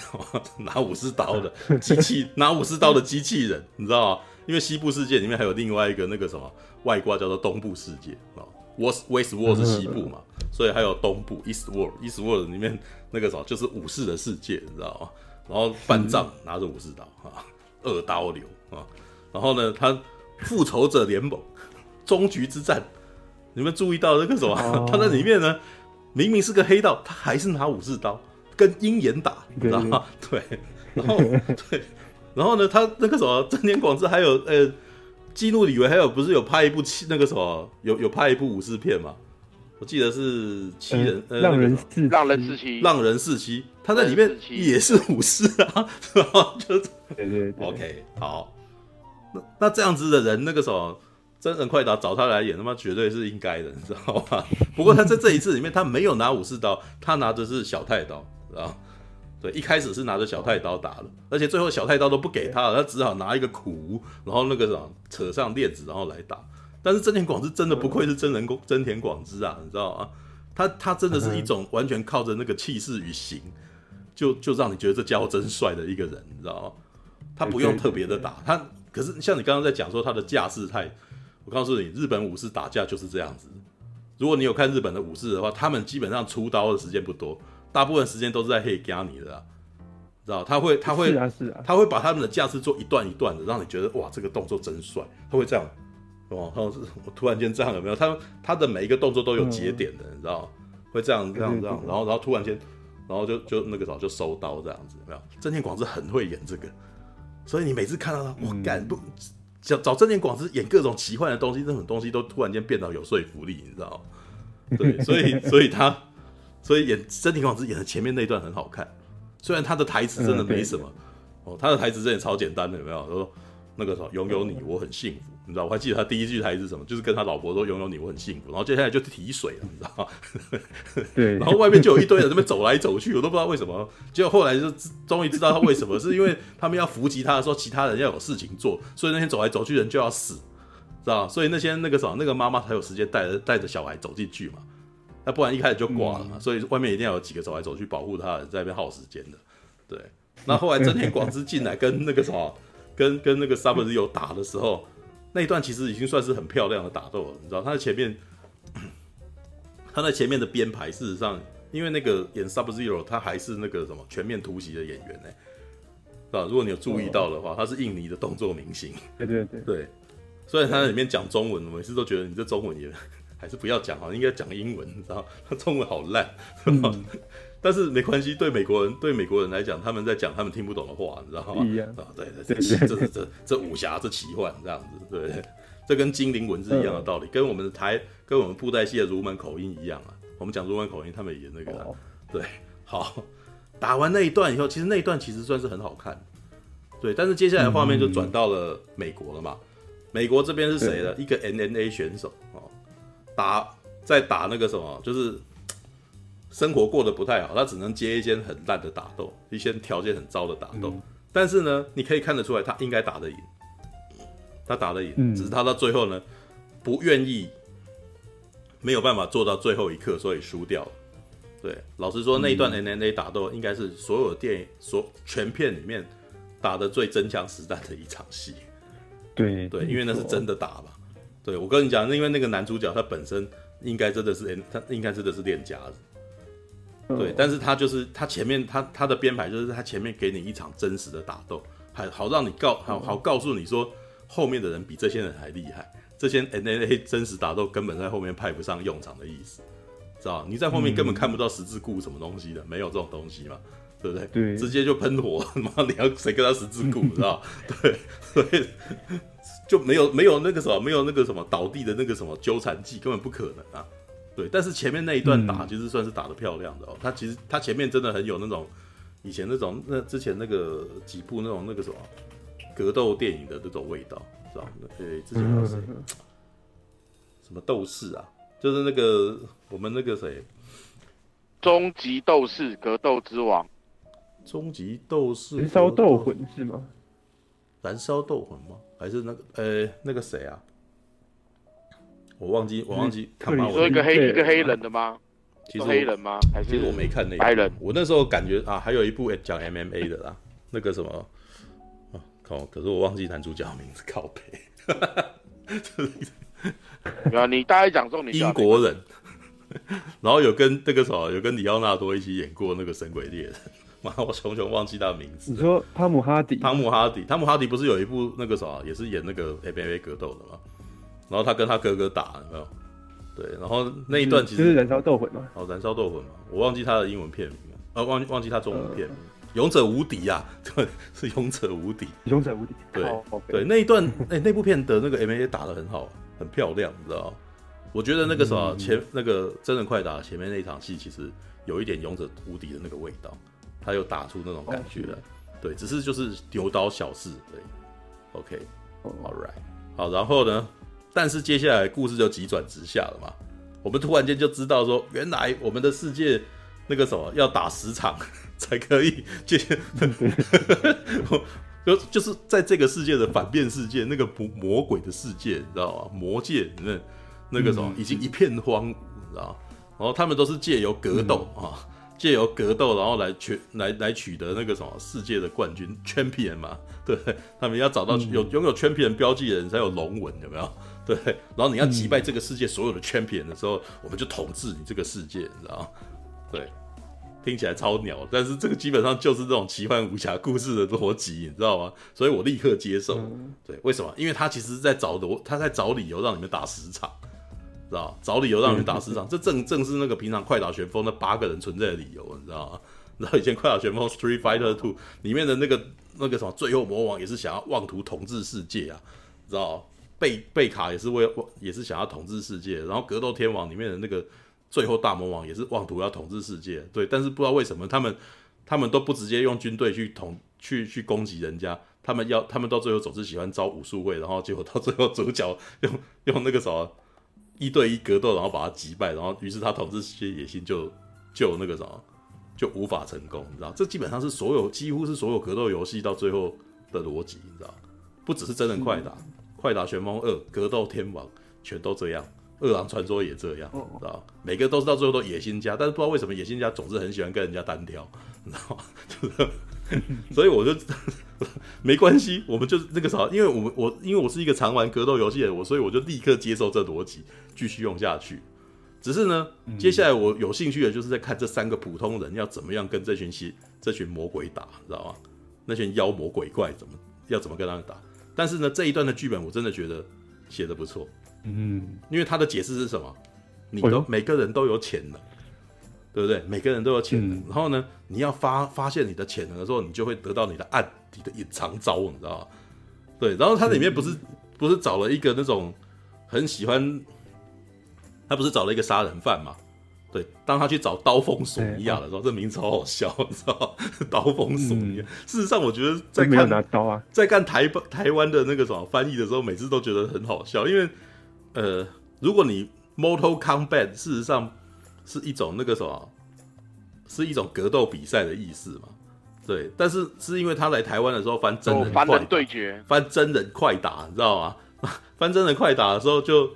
拿武士刀的机器，拿武士刀的机器人，你知道吗？因为西部世界里面还有另外一个那个什么外挂叫做东部世界啊，West West World 是西部嘛，所以还有东部 East World，East World 里面那个什么就是武士的世界，你知道吗？然后半藏拿着武士刀啊，二刀流啊，然后呢，他复仇者联盟终局之战，你们注意到那个什么？他在里面呢，明明是个黑道，他还是拿武士刀跟鹰眼打，你知道吗？对，然后 对。然后呢，他那个什么，真田广之还有呃，基努里维还有不是有拍一部七那个什么，有有拍一部武士片嘛？我记得是七人，呃，浪人四浪人四七，浪人四七，他在里面也是武士啊，然后就对对，OK，好，那那这样子的人，那个什么真人快打找他来演，他妈绝对是应该的，你知道吧？不过他在这一次里面，他没有拿武士刀，他拿的是小太刀，知道对，一开始是拿着小太刀打的，而且最后小太刀都不给他了，他只好拿一个苦，然后那个什么扯上链子，然后来打。但是真田广之真的不愧是真人工真田广之啊，你知道吗？他他真的是一种完全靠着那个气势与形，就就让你觉得这家伙真帅的一个人，你知道吗？他不用特别的打，他可是像你刚刚在讲说他的架势太，我告诉你，日本武士打架就是这样子。如果你有看日本的武士的话，他们基本上出刀的时间不多。大部分时间都是在黑加你的，知道？他会，他会，是啊，是啊，他会把他们的架势做一段一段的，让你觉得哇，这个动作真帅。他会这样，哦，我突然间这样有没有？他他的每一个动作都有节点的，你知道？会这样，这样，这样，然后，然后突然间，然后就就那个时候就收刀这样子，有没有？真田广志很会演这个，所以你每次看到他，我干不找找真田广志演各种奇幻的东西，这种东西都突然间变得有说服力，你知道？对，所以，所以他。所以演真田广志演的前面那一段很好看，虽然他的台词真的没什么，嗯、哦，他的台词真的超简单的，有没有？他说那个时候拥有你我很幸福，你知道？我还记得他第一句台词是什么，就是跟他老婆说拥有你我很幸福，然后接下来就提水了，你知道吗？对，然后外面就有一堆人在那边走来走去，我都不知道为什么。结果后来就终于知道他为什么，是因为他们要伏击他的时候，其他人要有事情做，所以那天走来走去人就要死，知道？所以那些那个什么那个妈妈才有时间带着带着小孩走进去嘛。那不然一开始就挂了嘛，嗯、所以外面一定要有几个走来走去保护他，在那边耗时间的。对，那后来真田广之进来跟那个什么，跟跟那个 Sub-Zero 打的时候，那一段其实已经算是很漂亮的打斗了。你知道他在前面，他在前面的编排，事实上，因为那个演 Sub-Zero 他还是那个什么全面突袭的演员呢，是吧？如果你有注意到的话，他是印尼的动作明星。对对对对，虽然他在里面讲中文，我每次都觉得你这中文也。还是不要讲好，应该讲英文，你知道？他中文好烂，嗯、但是没关系。对美国人，对美国人来讲，他们在讲他们听不懂的话，你知道吗？一样啊，对 对对，这这这这武侠这奇幻这样子，对，这跟精灵文字一样的道理，嗯、跟我们的台跟我们布袋戏的儒门口音一样啊。我们讲儒门口音，他们也那个、对，好。打完那一段以后，其实那一段其实算是很好看，对。但是接下来画面就转到了美国了嘛？嗯、美国这边是谁呢？对一个 N N A 选手哦。打在打那个什么，就是生活过得不太好，他只能接一些很烂的打斗，一些条件很糟的打斗。嗯、但是呢，你可以看得出来，他应该打得赢，他打得赢，嗯、只是他到最后呢，不愿意，没有办法做到最后一刻，所以输掉了。对，老实说，那一段 N N A 打斗应该是所有电影所全片里面打的最真枪实弹的一场戏。对对，因为那是真的打吧。对，我跟你讲，因为那个男主角他本身应该真的是，他应该真的是练家子。对，但是他就是他前面他他的编排就是他前面给你一场真实的打斗，还好让你告好好告诉你说后面的人比这些人还厉害，这些 N A A 真实打斗根本在后面派不上用场的意思，知道？你在后面根本看不到十字固什么东西的，没有这种东西嘛，对不对？对，直接就喷火，妈，你要谁跟他十字固，知道？对，所以。就没有没有那个什么，没有那个什么倒地的那个什么纠缠技，根本不可能啊！对，但是前面那一段打其实算是打得漂亮的哦。他其实他前面真的很有那种以前那种那之前那个几部那种那个什么格斗电影的那种味道，知道吗？对，之前还有谁？什么斗士啊？就是那个我们那个谁？终极斗士格斗之王。终极斗士。燃烧斗魂是吗？燃烧斗魂吗？还是那个呃、欸、那个谁啊？我忘记我忘记看克里吗？我你说一个黑一个黑人的吗？其实黑人吗？还是其实我没看那白人，我那时候感觉啊，还有一部诶讲 MMA 的啦，那个什么啊，靠，可是我忘记男主角的名字，靠北，对啊，你大概讲中你 英国人，然后有跟那个什么，有跟里奥纳多一起演过那个《神鬼猎人》，妈，我熊熊忘记他的名字你。说汤姆哈迪，汤姆哈迪，汤姆哈迪不是有一部那个什么，也是演那个 MMA 格斗的吗？然后他跟他哥哥打，有没有？对，然后那一段其实就是燃烧斗魂嘛，哦，燃烧斗魂嘛，我忘记他的英文片名了，啊，忘记忘记他中文片名，勇者无敌呀，对，是勇者无敌。勇者无敌，对对，那一段，哎、那部片的那个 MMA 打的很好，很漂亮，你知道吗？我觉得那个什么、嗯前那个真人快打前面那一场戏，其实有一点勇者无敌的那个味道，他有打出那种感觉来。哦对，只是就是牛刀小试。对，OK，哦 All right，好，然后呢？但是接下来故事就急转直下了嘛。我们突然间就知道说，原来我们的世界那个什么要打十场 才可以接，就就是在这个世界的反面世界，那个魔魔鬼的世界，你知道吗？魔界那那个什么已经一片荒芜，你知道吗？然后他们都是借由格斗啊。借由格斗，然后来取来来取得那个什么世界的冠军 champion 嘛，对？他们要找到有拥有 champion 标记的人才有龙纹，有没有？对。然后你要击败这个世界所有的 champion 的时候，我们就统治你这个世界，你知道吗？对，听起来超鸟，但是这个基本上就是这种奇幻武侠故事的逻辑，你知道吗？所以我立刻接受。对，为什么？因为他其实是在找的，他在找理由让你们打十场。知道找理由让你们打十场，这正正是那个平常快打旋风那八个人存在的理由，你知道吗？然后以前快打旋风 Street Fighter Two 里面的那个那个什么最后魔王也是想要妄图统治世界啊，知道贝贝卡也是为也是想要统治世界，然后格斗天王里面的那个最后大魔王也是妄图要统治世界，对，但是不知道为什么他们他们都不直接用军队去统去去攻击人家，他们要他们到最后总是喜欢招武术会，然后结果到最后主角 用用那个什么。一对一格斗，然后把他击败，然后于是他统治世界野心就就那个什么就无法成功，你知道？这基本上是所有几乎是所有格斗游戏到最后的逻辑，你知道？不只是真人快打，快打旋风二、格斗天王全都这样，饿狼传说也这样，你知道？每个都是到最后都野心家，但是不知道为什么野心家总是很喜欢跟人家单挑，你知道吗？就是。所以我就 没关系，我们就是那个啥，因为我们我因为我是一个常玩格斗游戏的我，所以我就立刻接受这逻辑，继续用下去。只是呢，接下来我有兴趣的就是在看这三个普通人要怎么样跟这群西这群魔鬼打，知道吗？那群妖魔鬼怪怎么要怎么跟他们打？但是呢，这一段的剧本我真的觉得写的不错，嗯，因为他的解释是什么？你都每个人都有潜能。对不对？每个人都有潜能，嗯、然后呢，你要发发现你的潜能的时候，你就会得到你的暗底的隐藏招，你知道吗？对，然后它里面不是、嗯、不是找了一个那种很喜欢，他不是找了一个杀人犯嘛？对，当他去找刀锋索尼亚的时候，这名字好好笑，你知道吗？刀锋索尼亚。嗯、事实上，我觉得在看拿刀啊，在看台台湾的那个什么翻译的时候，每次都觉得很好笑，因为呃，如果你 Mortal Combat 事实上。是一种那个什么，是一种格斗比赛的意思嘛？对，但是是因为他来台湾的时候翻真人快打，对决，翻真人快打，你知道吗？翻真人快打的时候，就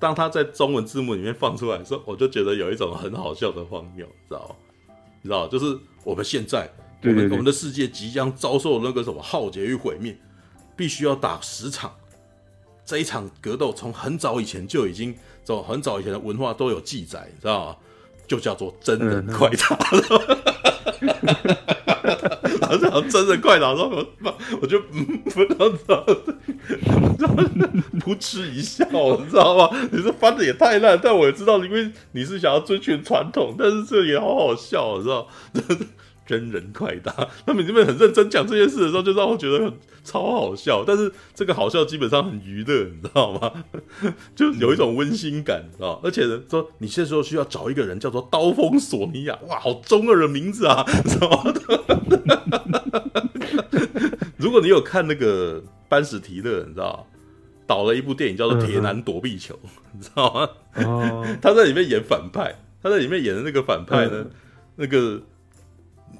当他在中文字幕里面放出来的时候，我就觉得有一种很好笑的荒谬，你知道吗？你知道，就是我们现在，我们我们的世界即将遭受那个什么浩劫与毁灭，必须要打十场。这一场格斗从很早以前就已经，从很早以前的文化都有记载，你知道吗？就叫做真人快打。然后讲真的快打，然后我我就嗯，不知道，不知道，噗嗤一笑，你知道吗？你这翻的也太烂，但我也知道，因为你是想要遵循传统，但是这也好好笑，你知道？真人快打，他们这边很认真讲这件事的时候，就让我觉得很超好笑。但是这个好笑基本上很娱乐，你知道吗？就有一种温馨感，知道？而且呢，说你这时候需要找一个人叫做刀锋索尼亚，哇，好中二的名字啊，知道吗？如果你有看那个班史提勒，你知道，导了一部电影叫做《铁男躲避球》，你知道吗？哦，他在里面演反派，他在里面演的那个反派呢，那个。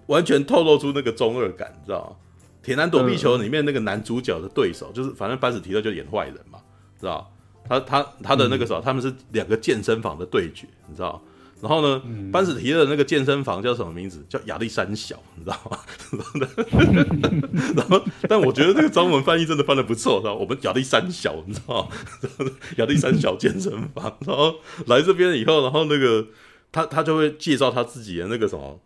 完全透露出那个中二感，你知道吗？《铁男躲避球》里面那个男主角的对手，就是反正班史提勒就演坏人嘛，知道他他他的那个什么，他们是两个健身房的对决，你知道？然后呢，嗯、班史提勒的那个健身房叫什么名字？叫亚历山小，你知道吗？然后，但我觉得那个中文翻译真的翻的不错，知道我们亚历山小，你知道吗？亚历山小健身房，然后来这边以后，然后那个他他就会介绍他自己的那个什么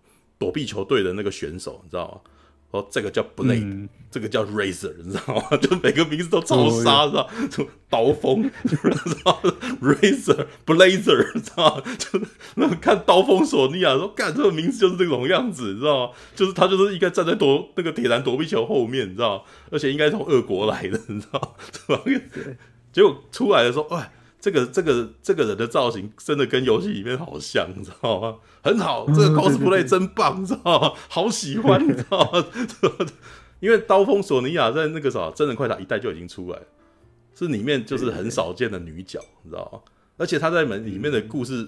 躲避球队的那个选手，你知道吗？哦，这个叫 Blade，、嗯、这个叫 Razor，你知道吗？就每个名字都超杀，知道就刀锋，知道 Razor、Blazer，知道就那看刀锋索尼亚说，干这个名字就是这种样子，你知道吗？就是他就是应该站在躲那个铁栏躲避球后面，你知道而且应该从俄国来的，你知道对吧？结果出来的时候，哎。这个这个这个人的造型真的跟游戏里面好像，你知道吗？很好，这个 cosplay 真棒，你知道吗？好喜欢，你知道吗？因为刀锋索尼亚在那个啥真人快打一代就已经出来了，是里面就是很少见的女角，你知道吗？而且她在门里面的故事，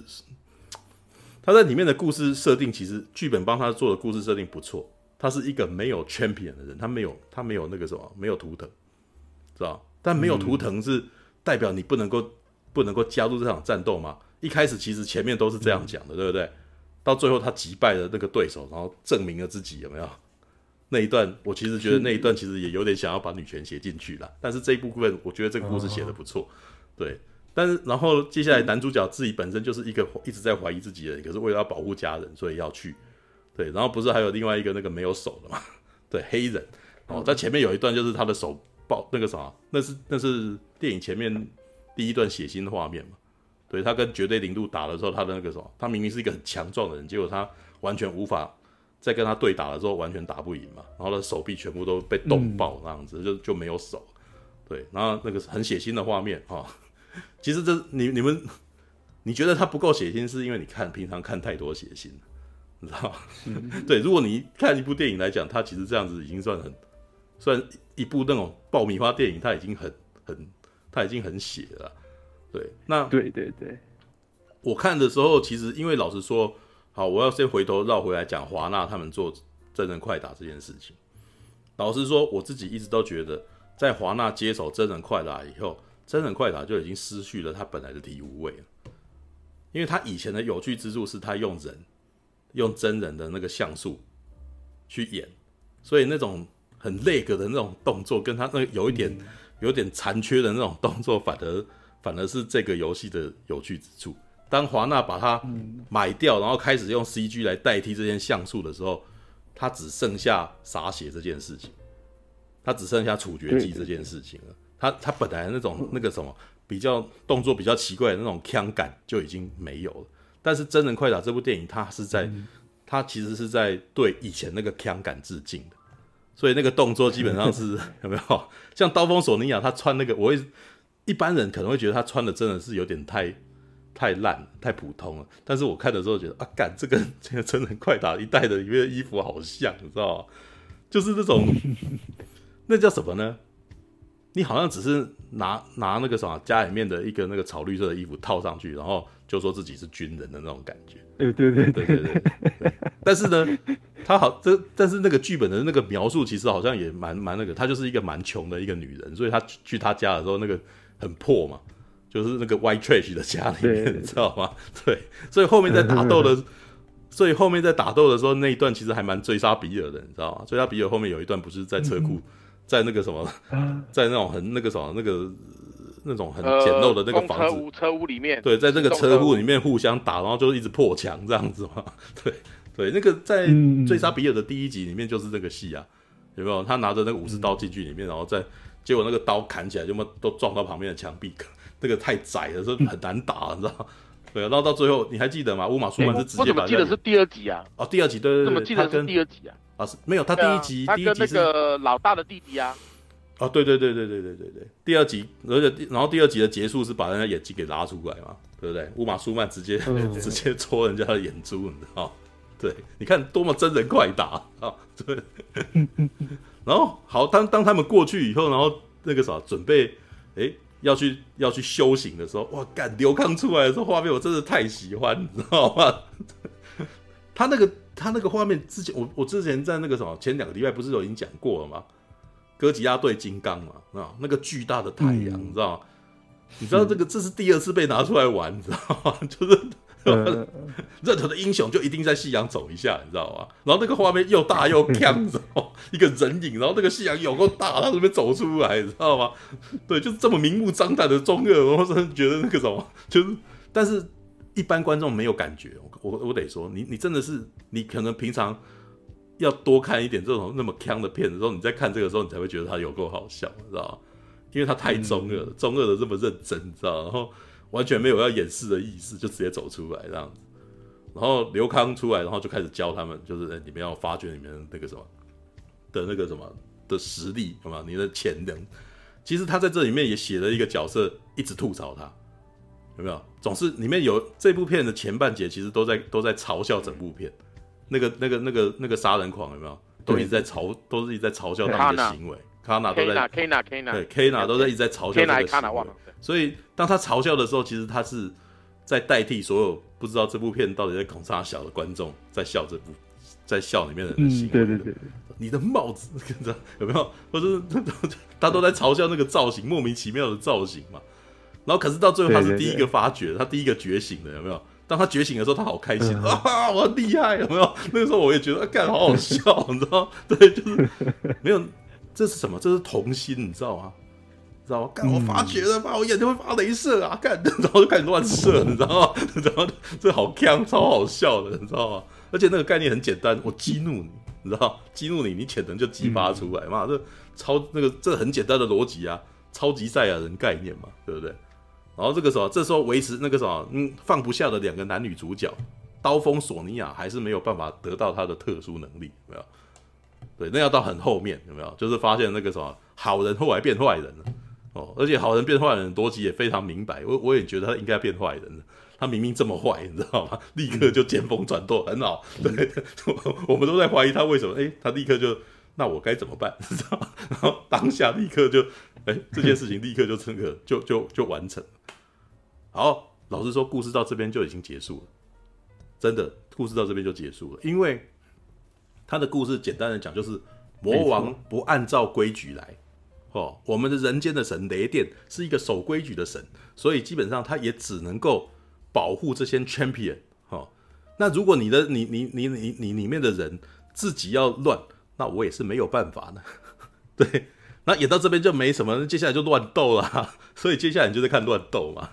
她在里面的故事设定，其实剧本帮他做的故事设定不错。他是一个没有 champion 的人，他没有他没有那个什么没有图腾，知道？但没有图腾是代表你不能够。不能够加入这场战斗吗？一开始其实前面都是这样讲的，嗯、对不对？到最后他击败了那个对手，然后证明了自己，有没有？那一段我其实觉得那一段其实也有点想要把女权写进去了，但是这一部分我觉得这个故事写的不错，哦、对。但是然后接下来男主角自己本身就是一个一直在怀疑自己的人，可是为了要保护家人，所以要去。对，然后不是还有另外一个那个没有手的嘛？对，黑人哦，在前面有一段就是他的手抱那个啥，那是那是电影前面。第一段血腥的画面嘛，对，他跟绝对零度打的时候，他的那个什么，他明明是一个很强壮的人，结果他完全无法在跟他对打的时候完全打不赢嘛，然后他的手臂全部都被冻爆那样子，嗯、就就没有手，对，然后那个很血腥的画面啊、哦，其实这你你们你觉得他不够血腥，是因为你看平常看太多血腥，你知道吗？嗯、对，如果你看一部电影来讲，他其实这样子已经算很算一部那种爆米花电影，他已经很很。他已经很血了，对，那对对对，我看的时候，其实因为老实说，好，我要先回头绕回来讲华纳他们做真人快打这件事情。老实说，我自己一直都觉得，在华纳接手真人快打以后，真人快打就已经失去了它本来的醍醐味了，因为他以前的有趣之处是他用人，用真人的那个像素去演，所以那种很累格的那种动作，跟他那有一点。嗯有点残缺的那种动作，反而 反而是这个游戏的有趣之处。当华纳把它买掉，然后开始用 CG 来代替这些像素的时候，它只剩下洒血这件事情，它只剩下处决技这件事情了。它它本来那种那个什么比较动作比较奇怪的那种枪感就已经没有了。但是真人快打这部电影，它是在它其实是在对以前那个枪感致敬的。所以那个动作基本上是 有没有像刀锋索尼亚，他穿那个，我会一般人可能会觉得他穿的真的是有点太太烂、太普通了。但是我看的时候觉得啊，干这个 这个真人快打一代的里面衣服好像，你知道吗？就是那种 那叫什么呢？你好像只是拿拿那个什么家里面的一个那个草绿色的衣服套上去，然后就说自己是军人的那种感觉。对对对对对对。但是呢。他好，这但是那个剧本的那个描述其实好像也蛮蛮那个，她就是一个蛮穷的一个女人，所以她去她家的时候那个很破嘛，就是那个 white trash 的家里面，你知道吗？对，所以后面在打斗的，所以后面在打斗的时候那一段其实还蛮追杀比尔的，你知道吗？追杀比尔后面有一段不是在车库，在那个什么，在那种很那个什么那个那种很简陋的那个房子，车屋车屋里面，对，在这个车库里面互相打，然后就一直破墙这样子嘛，对。对，那个在追杀比尔的第一集里面就是这个戏啊，有没有？他拿着那个武士刀进去里面，然后再结果那个刀砍起来，就么都撞到旁边的墙壁，那个太窄了，所以很难打，你知道？对，然后到最后你还记得吗？乌马苏曼是直接把。我怎么记得是第二集啊？哦，第二集对对对，怎么记得是第二集啊？啊是没有，他第一集第一集是那个老大的弟弟啊。哦，对对对对对对对对，第二集，而且然后第二集的结束是把人家眼睛给拉出来嘛，对不对？乌马舒曼直接 直接戳人家的眼珠，你知道？对，你看多么真人快打啊！对，然后好，当当他们过去以后，然后那个啥准备，哎，要去要去修行的时候，哇，干刘康出来的时候，画面我真的太喜欢，你知道吗？他那个他那个画面之前，我我之前在那个什么前两个礼拜不是都已经讲过了吗？哥吉拉对金刚嘛，啊，那个巨大的太阳，嗯、你知道吗？你知道这个这是第二次被拿出来玩，你知道吗？就是。任何的英雄就一定在夕阳走一下，你知道吗？然后那个画面又大又强，知道 一个人影，然后那个夕阳有够大，他这边走出来，你知道吗？对，就是这么明目张胆的中二，我真的觉得那个什么，就是，但是一般观众没有感觉。我我我得说，你你真的是，你可能平常要多看一点这种那么腔的片子的时候，你在看这个时候，你才会觉得他有够好笑，你知道吗？因为他太中二了，中二的这么认真，你知道吗？然后。完全没有要掩饰的意思，就直接走出来这样子。然后刘康出来，然后就开始教他们，就是你们要发掘里面那个什么的那个什么的实力，好吗？你的潜能。其实他在这里面也写了一个角色，一直吐槽他，有没有？总是里面有这部片的前半节，其实都在都在嘲笑整部片。那个那个那个那个杀人狂有没有？都一直在嘲，都是一直在嘲笑他们的行为。卡纳都在，Kana Kana，对 Kana 都在一直在嘲笑他的行为。所以，当他嘲笑的时候，其实他是在代替所有不知道这部片到底在恐啥小的观众在笑这部，在笑里面的人的心。对对对，你的帽子，有没有？或者他都在嘲笑那个造型，莫名其妙的造型嘛。然后，可是到最后，他是第一个发觉，他第一个觉醒的，有没有？当他觉醒的时候，他好开心啊！我厉害，有没有？那个时候我也觉得，干好好笑，你知道？对，就是 没有。这是什么？这是童心，你知道吗？知道吗？干我发觉了，把我眼睛会发镭射啊！干，然后就开始乱射，你知道吗？然后这好锵，超好笑的，你知道吗？而且那个概念很简单，我激怒你，你知道激怒你，你潜能就激发出来嘛。这超那个这很简单的逻辑啊，超级赛亚人概念嘛，对不对？然后这个时候，这时候维持那个什么，嗯，放不下的两个男女主角，刀锋索尼娅还是没有办法得到他的特殊能力，有没有？对，那要到很后面有没有？就是发现那个什么好人后来变坏人了哦，而且好人变坏人的逻辑也非常明白。我我也觉得他应该变坏人了，他明明这么坏，你知道吗？立刻就见风转舵，很好。对，我们都在怀疑他为什么？哎，他立刻就那我该怎么办？你知道吗？然后当下立刻就哎这件事情立刻就这个就就就完成。好，老实说，故事到这边就已经结束了，真的，故事到这边就结束了，因为。他的故事简单的讲，就是魔王不按照规矩来，哦，我们的人间的神雷电是一个守规矩的神，所以基本上他也只能够保护这些 champion，哦，那如果你的你你你你你里面的人自己要乱，那我也是没有办法的，对，那演到这边就没什么，接下来就乱斗了，所以接下来你就在看乱斗嘛，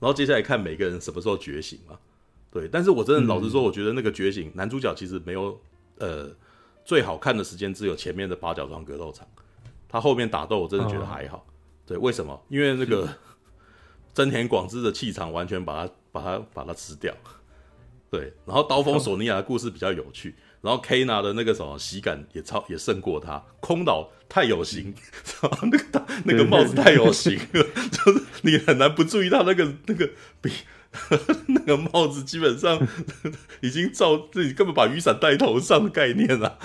然后接下来看每个人什么时候觉醒嘛，对，但是我真的老实说，我觉得那个觉醒、嗯、男主角其实没有。呃，最好看的时间只有前面的八角庄格斗场，他后面打斗我真的觉得还好。哦、对，为什么？因为那个真田广之的气场完全把他把他把他吃掉。对，然后刀锋索尼娅的故事比较有趣，然后 K 拿的那个什么喜感也超也胜过他。空岛太有型，那个那个帽子太有型了，就是你很难不注意到那个那个比。那个帽子基本上已经照自己根本把雨伞戴头上的概念了，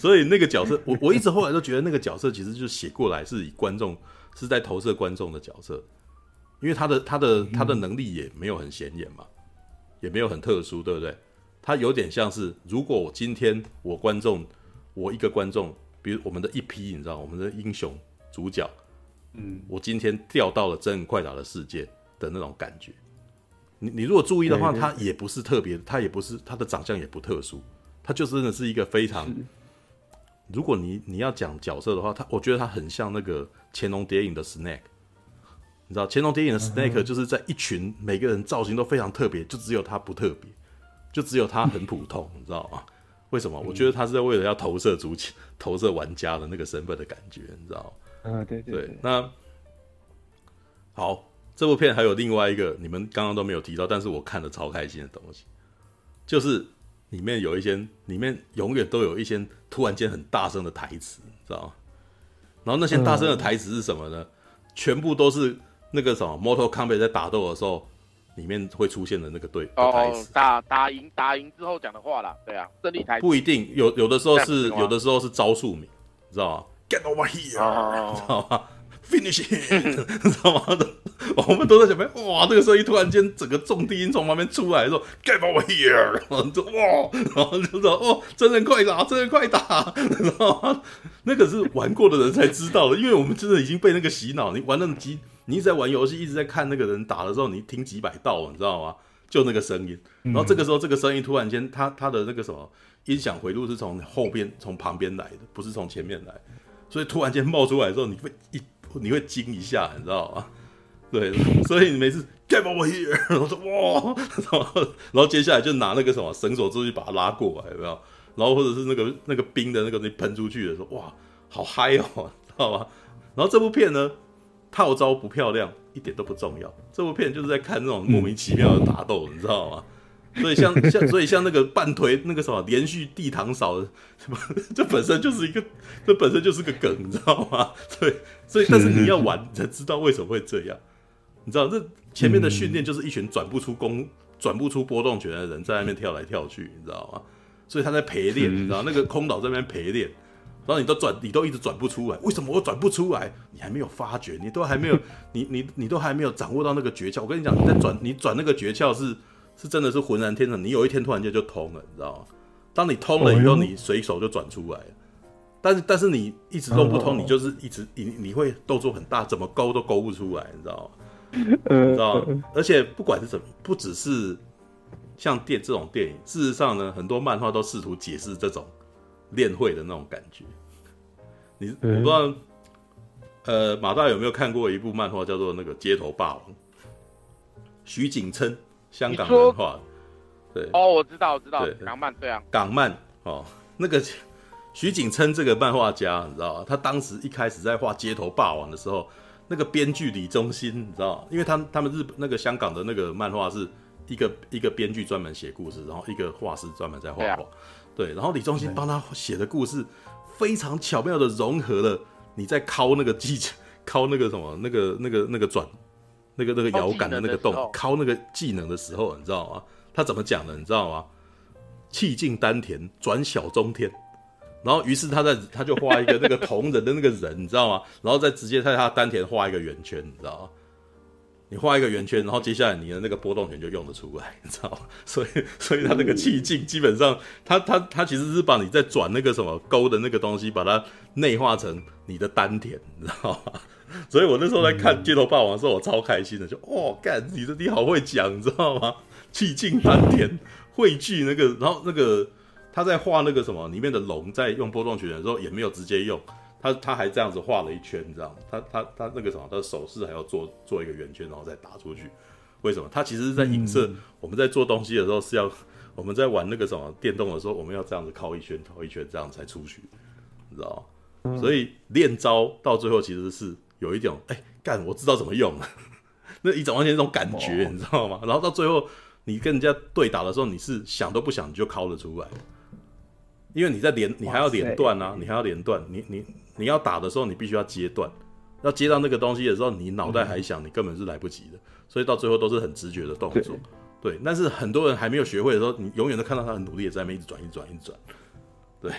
所以那个角色，我我一直后来都觉得那个角色其实就是写过来是以观众是在投射观众的角色，因为他的他的他的能力也没有很显眼嘛，也没有很特殊，对不对？他有点像是如果我今天我观众我一个观众，比如我们的一批，你知道我们的英雄主角，嗯，我今天掉到了真人快打的世界的那种感觉。你你如果注意的话，他也不是特别，他也不是他的长相也不特殊，他就真的是一个非常。如果你你要讲角色的话，他我觉得他很像那个乾隆谍影的 Snake，你知道乾隆谍影的 Snake 就是在一群每个人造型都非常特别，就只有他不特别，就只有他很普通，你知道吗？为什么？我觉得他是在为了要投射主投射玩家的那个身份的感觉，你知道吗？啊，对对对，那好。这部片还有另外一个你们刚刚都没有提到，但是我看了超开心的东西，就是里面有一些，里面永远都有一些突然间很大声的台词，知道吗？然后那些大声的台词是什么呢？嗯、全部都是那个什么 Mortal Kombat 在打斗的时候里面会出现的那个对台词。哦，打打赢打赢之后讲的话啦，对啊，胜利台不一定，有有的时候是有的时候是招数名，你知道吗？Get over here，、哦、知道吗？finish，你知道吗？我们都在想，哇！这个时候一突然间，整个重低音从旁边出来的时候，Get over here！然后就哇，然后就说哦，真人快打，真人快打，知道吗？那个是玩过的人才知道的，因为我们真的已经被那个洗脑。你玩那么几你一直在玩游戏，一直在看那个人打的时候，你听几百道，你知道吗？就那个声音，然后这个时候这个声音突然间，他他的那个什么音响回路是从后边从旁边来的，不是从前面来，所以突然间冒出来的时候，你会一你会惊一下，你知道吗？对，所以你每次 get over here，然后说哇，然后然后接下来就拿那个什么绳索出去把它拉过来，有没有？然后或者是那个那个冰的那个东西喷出去的时候，哇，好嗨哦，知道吗？然后这部片呢，套招不漂亮。一点都不重要，这部片就是在看那种莫名其妙的打斗，嗯、你知道吗？所以像像所以像那个半推那个什么连续地堂扫什么，这本身就是一个，这本身就是个梗，你知道吗？对，所以但是你要玩才知道为什么会这样，你知道这前面的训练就是一群转不出攻、转不出波动拳的人在那边跳来跳去，你知道吗？所以他在陪练，你知道那个空岛在那边陪练。然后你都转，你都一直转不出来，为什么我转不出来？你还没有发觉，你都还没有，你你你都还没有掌握到那个诀窍。我跟你讲，你在转，你转那个诀窍是是真的是浑然天成。你有一天突然间就通了，你知道吗？当你通了以后，你随手就转出来了。但是但是你一直都不通，你就是一直你你会动作很大，怎么勾都勾不出来，你知道吗？你知道吗？而且不管是什么，不只是像电这种电影，事实上呢，很多漫画都试图解释这种。练会的那种感觉，你我不知道，呃，马大有没有看过一部漫画叫做那个《街头霸王》？徐景琛，香港漫画，对，哦，我知道，我知道，港漫对啊，港漫哦，那个徐景琛这个漫画家，你知道吗？他当时一开始在画《街头霸王》的时候，那个编剧李忠心，你知道？因为他他们日本那个香港的那个漫画是一个一个编剧专门写故事，然后一个画师专门在画画。对，然后李忠兴帮他写的故事，非常巧妙的融合了你在敲那个技巧，敲那个什么，那个那个那个转，那个那个摇杆的那个洞，敲那个技能的时候，你知道吗？他怎么讲的？你知道吗？气尽丹田，转小中天。然后于是他在他就画一个那个铜人的那个人，你知道吗？然后再直接在他丹田画一个圆圈，你知道吗？你画一个圆圈，然后接下来你的那个波动拳就用得出来，你知道吗？所以，所以他那个气劲基本上，他他他其实是把你在转那个什么勾的那个东西，把它内化成你的丹田，你知道吗？所以我那时候在看《街头霸王》的时候，我超开心的，就哦，干你的你好会讲，你知道吗？气劲丹田汇聚那个，然后那个他在画那个什么里面的龙，在用波动拳的时候也没有直接用。他他还这样子画了一圈，你知道吗？他他他那个什么，他的手势还要做做一个圆圈，然后再打出去。为什么？他其实是在影射我们在做东西的时候是要我们在玩那个什么电动的时候，我们要这样子靠一圈靠一圈，这样才出去，你知道吗？所以练招到最后其实是有一种，哎、欸，干，我知道怎么用了，那一种完全一种感觉，你知道吗？然后到最后你跟人家对打的时候，你是想都不想你就靠得出来，因为你在连，你还要连断啊，你还要连断，你你。你要打的时候，你必须要接断，要接到那个东西的时候，你脑袋还想，你根本是来不及的，所以到最后都是很直觉的动作。对，但是很多人还没有学会的时候，你永远都看到他很努力的在那边一直转、一转、一转。对，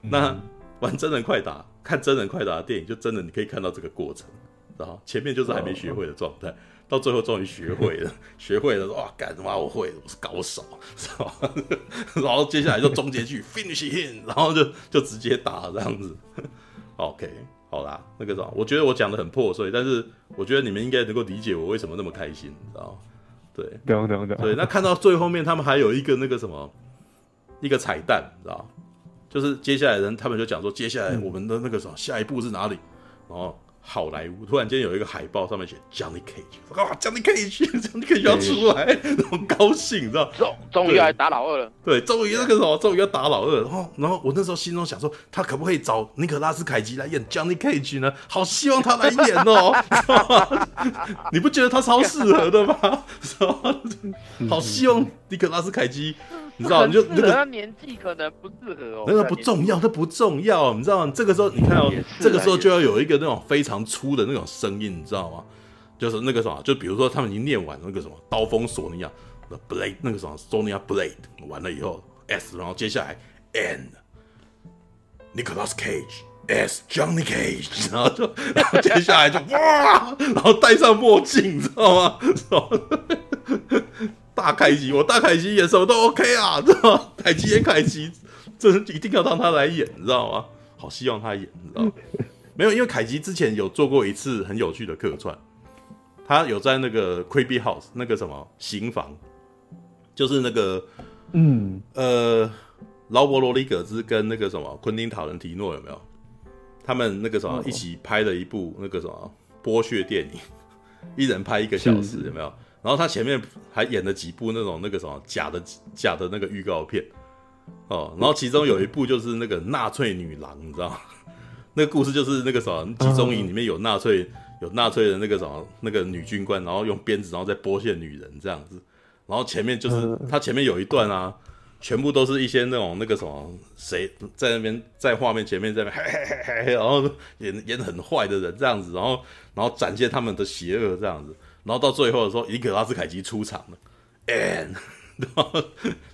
那玩真人快打，看真人快打的电影，就真的你可以看到这个过程，然后前面就是还没学会的状态，到最后终于学会了，学会了，哇，干什么？我会，我是高手，是吧？然后接下来就终结句 finish him，然后就就直接打这样子。OK，好啦，那个什么，我觉得我讲的很破碎，但是我觉得你们应该能够理解我为什么那么开心，你知道吗？对，对。那看到最后面，他们还有一个那个什么，一个彩蛋，知道吗？就是接下来人他们就讲说，接下来我们的那个什么，下一步是哪里？然后。好莱坞突然间有一个海报，上面写 Johnny Cage，哇，Johnny Cage，Johnny Cage 要出来，那种高兴，你知道？终终于来打老二了。对，终于那个什么，终于要打老二。然后，然后我那时候心中想说，他可不可以找尼可拉斯凯奇来演 Johnny Cage 呢？好希望他来演哦，你不觉得他超适合的吗？好希望尼可拉斯凯奇。你知道，你就那个年纪可能不适合哦。那个不重要，那不重要。你知道吗？这个时候你看哦，这个时候就要有一个那种非常粗的那种声音，你知道吗？就是那个什么，就比如说他们已经念完那个什么刀锋索尼娅的 blade，那个什么 Sonya Blade 完了以后 S，然后接下来 N Nicolas Cage S Johnny Cage，然后就 然后接下来就哇，然后戴上墨镜，你知道吗？大凯吉，我大凯吉演什么都 OK 啊，知道吗？凯奇演凯奇，这一定要让他来演，你知道吗？好希望他演，你知道吗？没有，因为凯奇之前有做过一次很有趣的客串，他有在那个 Creepy House 那个什么刑房，就是那个嗯呃劳勃罗里格兹跟那个什么昆汀塔伦提诺有没有？他们那个什么一起拍了一部那个什么剥削电影，一人拍一个小时有没有？然后他前面还演了几部那种那个什么假的假的那个预告片哦，然后其中有一部就是那个纳粹女郎，你知道吗？那个故事就是那个什么集中营里面有纳粹有纳粹的那个什么那个女军官，然后用鞭子然后再剥削女人这样子，然后前面就是他前面有一段啊，全部都是一些那种那个什么谁在那边在画面前面在那边嘿嘿嘿嘿，然后演演很坏的人这样子，然后然后展现他们的邪恶这样子。然后到最后的时候，尼可拉斯凯奇出场了，and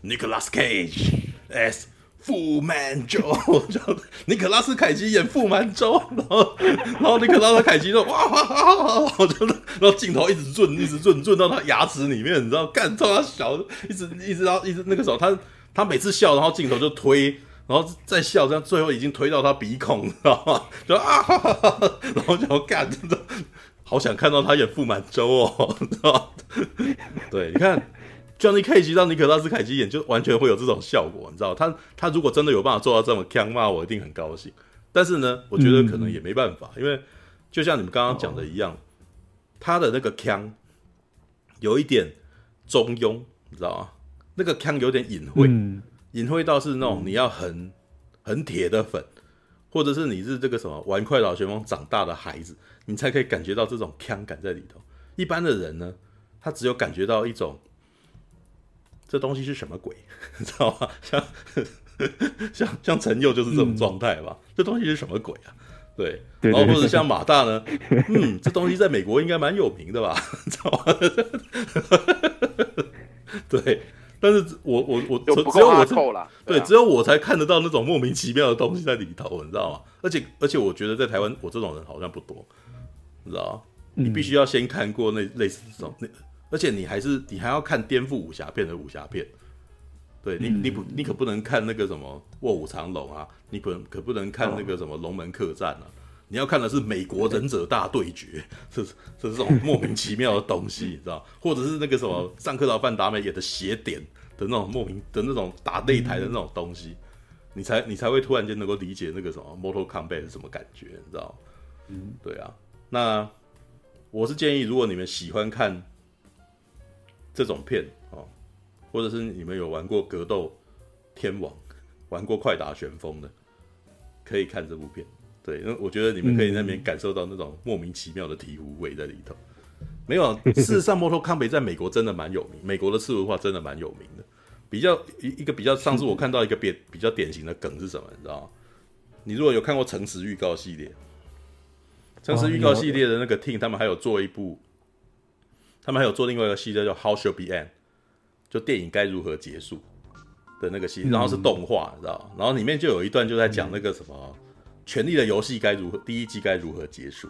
Nicolas Cage as Fu Manchu，叫尼古拉斯凯奇演傅满洲，然后然后尼古拉斯凯奇就哇哇哇哇，然后然后镜头一直转一直转转到他牙齿里面，你知道，干到他小，一直一直到一直那个时候，他他每次笑，然后镜头就推，然后再笑，这样最后已经推到他鼻孔，你知道吗？就啊，然后就干真的。好想看到他演傅满洲哦，知 道对，你看，Johnny Cage 让尼可拉斯凯奇演，就完全会有这种效果，你知道？他他如果真的有办法做到这么强嘛，我一定很高兴。但是呢，我觉得可能也没办法，嗯、因为就像你们刚刚讲的一样，哦、他的那个腔有一点中庸，你知道吗？那个腔有点隐晦，隐、嗯、晦到是那种你要很很铁的粉，或者是你是这个什么玩快打旋风长大的孩子。你才可以感觉到这种腔感在里头。一般的人呢，他只有感觉到一种，这东西是什么鬼，你知道吗？像 像像陈佑就是这种状态吧？嗯、这东西是什么鬼啊？对，然后或者像马大呢，嗯，这东西在美国应该蛮有名的吧？你知道吗？对。但是我我我只有我对，只有我才看得到那种莫名其妙的东西在里头，你知道吗？而且而且我觉得在台湾，我这种人好像不多，你知道？你必须要先看过那类似这种那，而且你还是你还要看颠覆武侠片的武侠片，对你你不你可不能看那个什么卧虎藏龙啊，你可可不能看那个什么龙门客栈啊，你要看的是美国忍者大对决，这是这种莫名其妙的东西，你知道？或者是那个什么上课老范达美演的邪典的那种莫名的那种打擂台的那种东西，你才你才会突然间能够理解那个什么 Mortal Kombat 是什么感觉，你知道？嗯，对啊。那我是建议，如果你们喜欢看这种片哦，或者是你们有玩过格斗天王、玩过快打旋风的，可以看这部片。对，因为我觉得你们可以那边感受到那种莫名其妙的醍醐味在里头。没有，事实上，Mortal Kombat 在美国真的蛮有名，美国的次文化真的蛮有名的。比较一一个比较，上次我看到一个比比较典型的梗是什么？你知道吗？你如果有看过《诚实预告》系列，《诚实预告》系列的那个 team，他们还有做一部，他们还有做另外一个系列叫《How Should Be End》，就电影该如何结束的那个系列，然后是动画，你知道？然后里面就有一段就在讲那个什么。权力的游戏该如何？第一季该如何结束？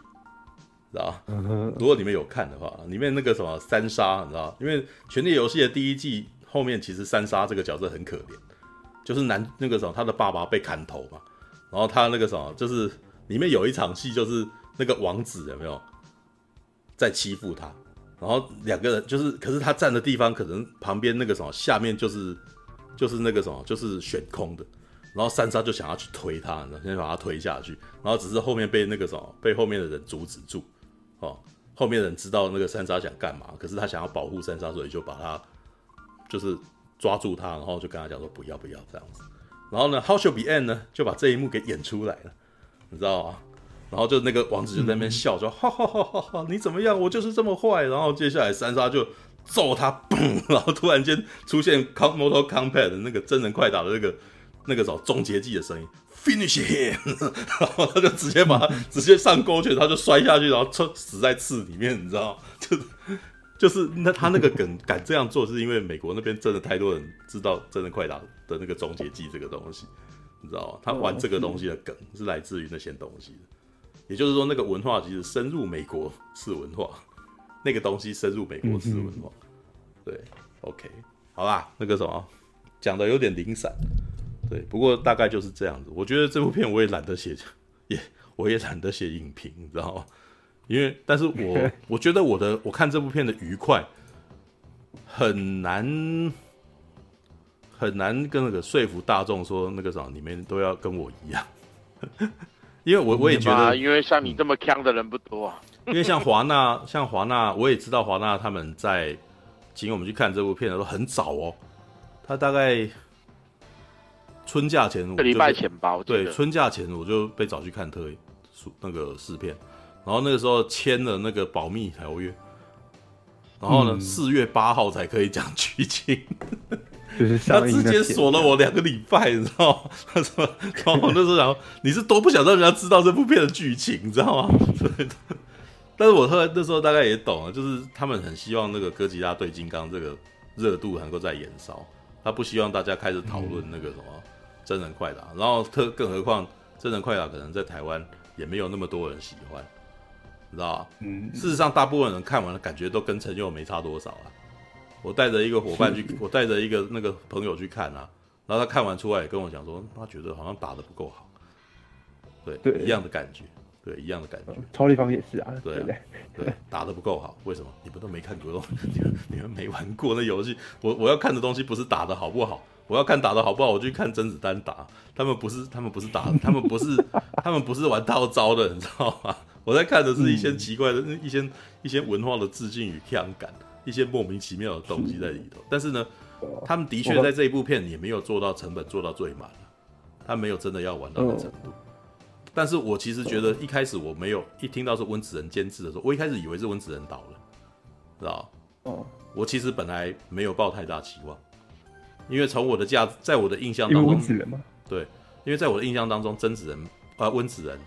知道如果你们有看的话，里面那个什么三杀，你知道？因为权力游戏的第一季后面，其实三杀这个角色很可怜，就是男那个什么，他的爸爸被砍头嘛，然后他那个什么，就是里面有一场戏，就是那个王子有没有在欺负他？然后两个人就是，可是他站的地方可能旁边那个什么下面就是就是那个什么，就是悬空的。然后三沙就想要去推他，然后先把他推下去，然后只是后面被那个什么，被后面的人阻止住，哦，后面的人知道那个三沙想干嘛，可是他想要保护三沙，所以就把他就是抓住他，然后就跟他讲说不要不要这样子。然后呢，How shall be end 呢，就把这一幕给演出来了，你知道吗？然后就那个王子就在那边笑说，哈哈哈哈哈，你怎么样？我就是这么坏。然后接下来三杀就揍他，嘣，然后突然间出现 Mortal Kombat 的那个真人快打的那个。那个时候终结技的声音，finish him，然后他就直接把他直接上勾拳，他就摔下去，然后死在刺里面，你知道就就是那他那个梗敢这样做，是因为美国那边真的太多人知道真人快打的那个终结技这个东西，你知道吗？他玩这个东西的梗是来自于那些东西的，也就是说那个文化其实深入美国是文化，那个东西深入美国是文化。对，OK，好吧，那个什么讲的有点零散。对，不过大概就是这样子。我觉得这部片我也懒得写，也我也懒得写影评，你知道吗？因为但是我 我觉得我的我看这部片的愉快很难很难跟那个说服大众说那个啥，你们都要跟我一样。因为我我也觉得，因为像你这么强的人不多。啊 因为像华纳，像华纳，我也知道华纳他们在请我们去看这部片的时候很早哦，他大概春假前，个礼拜前吧，对，春假前我就被找去看特那个试片，然后那个时候签了那个保密条约，然后呢，四、嗯、月八号才可以讲剧情。就是他直接锁了我两个礼拜，你知道吗？他说，然后那时候然后你是多不想让人家知道这部片的剧情，你知道吗？对。但是我后来那时候大概也懂了，就是他们很希望那个哥吉拉对金刚这个热度能够再延烧，他不希望大家开始讨论那个什么真人快打，然后特更何况真人快打可能在台湾也没有那么多人喜欢，你知道吧？嗯。事实上，大部分人看完了感觉都跟陈佑没差多少啊。我带着一个伙伴去，我带着一个那个朋友去看啊，然后他看完出来也跟我讲说，他觉得好像打的不够好，对，对，一样的感觉，对，一样的感觉。超立方也是啊，对啊，对，对，打的不够好，为什么？你们都没看过，你 们你们没玩过那游戏。我我要看的东西不是打的好不好，我要看打的好不好，我去看甄子丹打。他们不是，他们不是打，他们不是，他们不是玩套招的，你知道吗？我在看的是一些奇怪的、嗯、一些一些文化的致敬与呛感。一些莫名其妙的东西在里头，但是呢，他们的确在这一部片也没有做到成本做到最满，他没有真的要玩到的程度。但是我其实觉得一开始我没有一听到是温子仁监制的时候，我一开始以为是温子仁导了，知道？哦，我其实本来没有抱太大期望，因为从我的价，在我的印象当中，温子仁吗？对，因为在我的印象当中，甄子仁啊，温子仁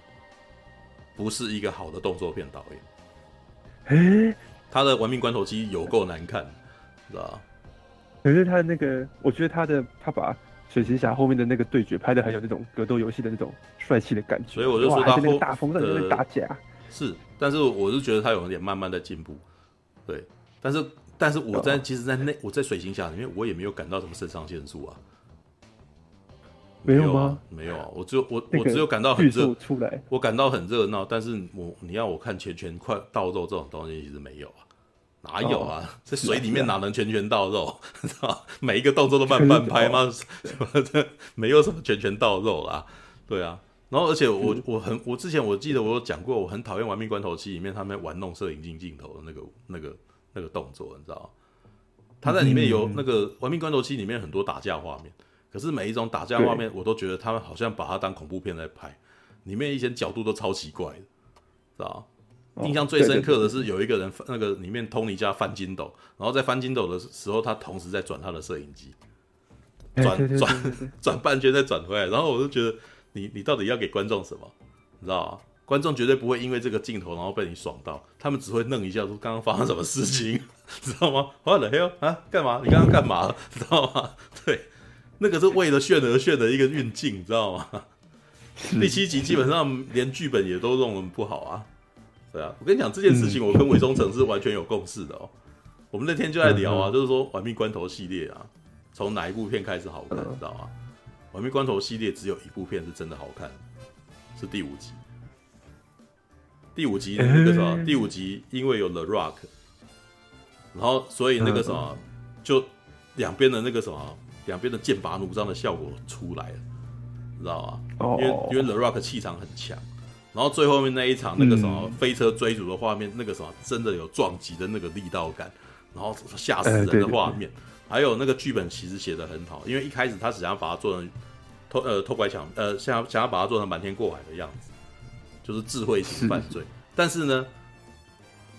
不是一个好的动作片导演。他的《玩命关头七》有够难看，知道吧？可是他的那个，我觉得他的他把水行侠后面的那个对决拍的很有那种格斗游戏的那种帅气的感觉，所以我就说他后大风在那边打架、呃、是，但是我是觉得他有点慢慢的进步，对，但是但是我在、哦、其实，在那我在水行侠里面，我也没有感到什么肾上腺素啊，没有吗？没有啊，我只有我我只有感到很热出来，我感到很热闹，但是我你要我看拳拳快到肉这种东西，其实没有啊。哪有啊？在、哦、水里面哪能拳拳到肉？知道、啊啊、每一个动作都慢半拍吗？什么这没有什么拳拳到肉啦。对啊，然后而且我我很我之前我记得我有讲过，我很讨厌《玩命关头七》里面他们玩弄摄影镜镜头的那个那个那个动作，你知道他在里面有那个《玩命关头七》里面很多打架画面，可是每一种打架画面我都觉得他们好像把它当恐怖片在拍，里面一些角度都超奇怪的，知道印象最深刻的是有一个人，那个里面托尼家翻筋斗，然后在翻筋斗的时候，他同时在转他的摄影机，转转 转半圈再转回来，然后我就觉得你你到底要给观众什么？你知道吗？观众绝对不会因为这个镜头然后被你爽到，他们只会愣一下说刚刚发生什么事情，知道吗？啊，干嘛？你刚刚干嘛？知道吗？对，那个是为了炫而炫的一个运镜，你知道吗？第七集基本上连剧本也都弄得不好啊。对啊，我跟你讲这件事情，我跟韦忠诚是完全有共识的哦。我们那天就在聊啊，就是说《玩命关头》系列啊，从哪一部片开始好看，你知道吗？《玩命关头》系列只有一部片是真的好看，是第五集。第五集那个什么？第五集因为有 The Rock，然后所以那个什么，就两边的那个什么，两边的剑拔弩张的效果出来了，知道吗？因为因为 The Rock 气场很强。然后最后面那一场那个什么飞车追逐的画面，嗯、那个什么真的有撞击的那个力道感，然后吓死人的画面，还有那个剧本其实写的很好，因为一开始他只想要把它做成偷呃偷拐抢呃想要想要把它做成瞒天过海的样子，就是智慧型犯罪，是但是呢，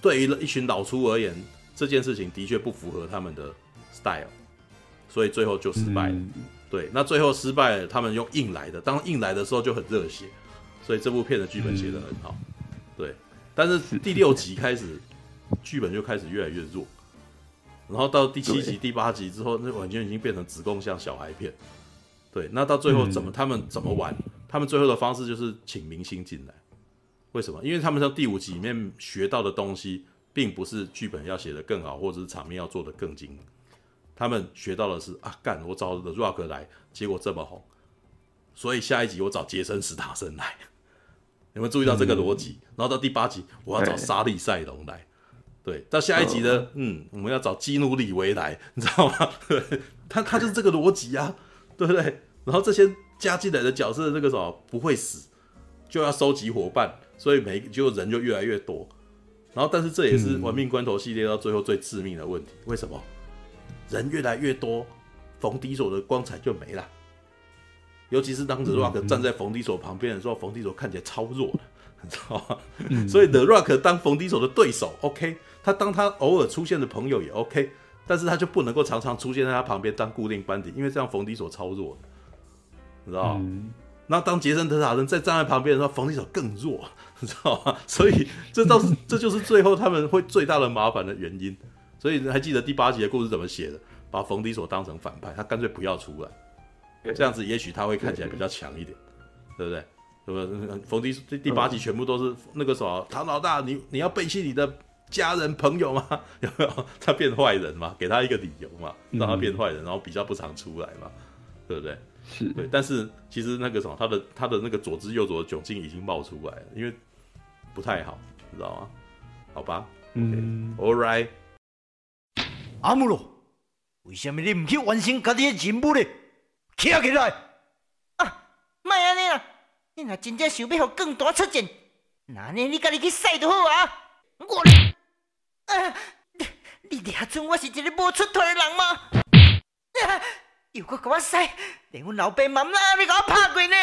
对于一群老粗而言，这件事情的确不符合他们的 style，所以最后就失败了。嗯、对，那最后失败了，他们用硬来的，当硬来的时候就很热血。所以这部片的剧本写得很好，对。但是第六集开始，剧本就开始越来越弱，然后到第七集、第八集之后，那完全已经变成子贡像小孩片。对，那到最后怎么他们怎么玩？他们最后的方式就是请明星进来。为什么？因为他们在第五集里面学到的东西，并不是剧本要写得更好，或者是场面要做得更精。他们学到的是啊，干我找 The Rock 来，结果这么红，所以下一集我找杰森·史塔森来。你们注意到这个逻辑？嗯、然后到第八集，我要找莎莉赛隆来。对，到下一集呢，嗯，我们要找基努里维来，你知道吗？对，他他就是这个逻辑啊，对不对？然后这些加进来的角色，这个什么不会死，就要收集伙伴，所以每就人就越来越多。然后，但是这也是玩命关头系列到最后最致命的问题。嗯、为什么？人越来越多，冯迪索的光彩就没了。尤其是当 The Rock 站在冯迪索旁边的时候，冯迪索看起来超弱的，你知道吗？嗯、所以 The Rock 当冯迪索的对手，OK。他当他偶尔出现的朋友也 OK，但是他就不能够常常出现在他旁边当固定班底，因为这样冯迪索超弱，你知道吗？嗯、那当杰森·特塔森再站在旁边的时候，冯迪手更弱，你知道吗？所以这倒是这就是最后他们会最大的麻烦的原因。所以还记得第八集的故事怎么写的？把冯迪所当成反派，他干脆不要出来，这样子也许他会看起来比较强一点，对不对？对不对？冯迪第第八集全部都是那个什么唐老大，你你要背弃你的。家人朋友吗？有没有他变坏人嘛？给他一个理由嘛，让他变坏人，然后比较不常出来嘛，对不对？是对。但是其实那个什么，他的他的那个左支右左的窘境已经冒出来了，因为不太好，你知道吗？好吧，嗯，All right。阿姆罗，为什么你唔去完成家己的任务呢？起来起来！啊，莫安尼啦，你若真正想要让更大出战，那呢你家己去赛就好啊。我。啊！你你俩准我是一个无出头的人吗？啊！又搁给我使，连阮老爸妈妈你给我拍过呢？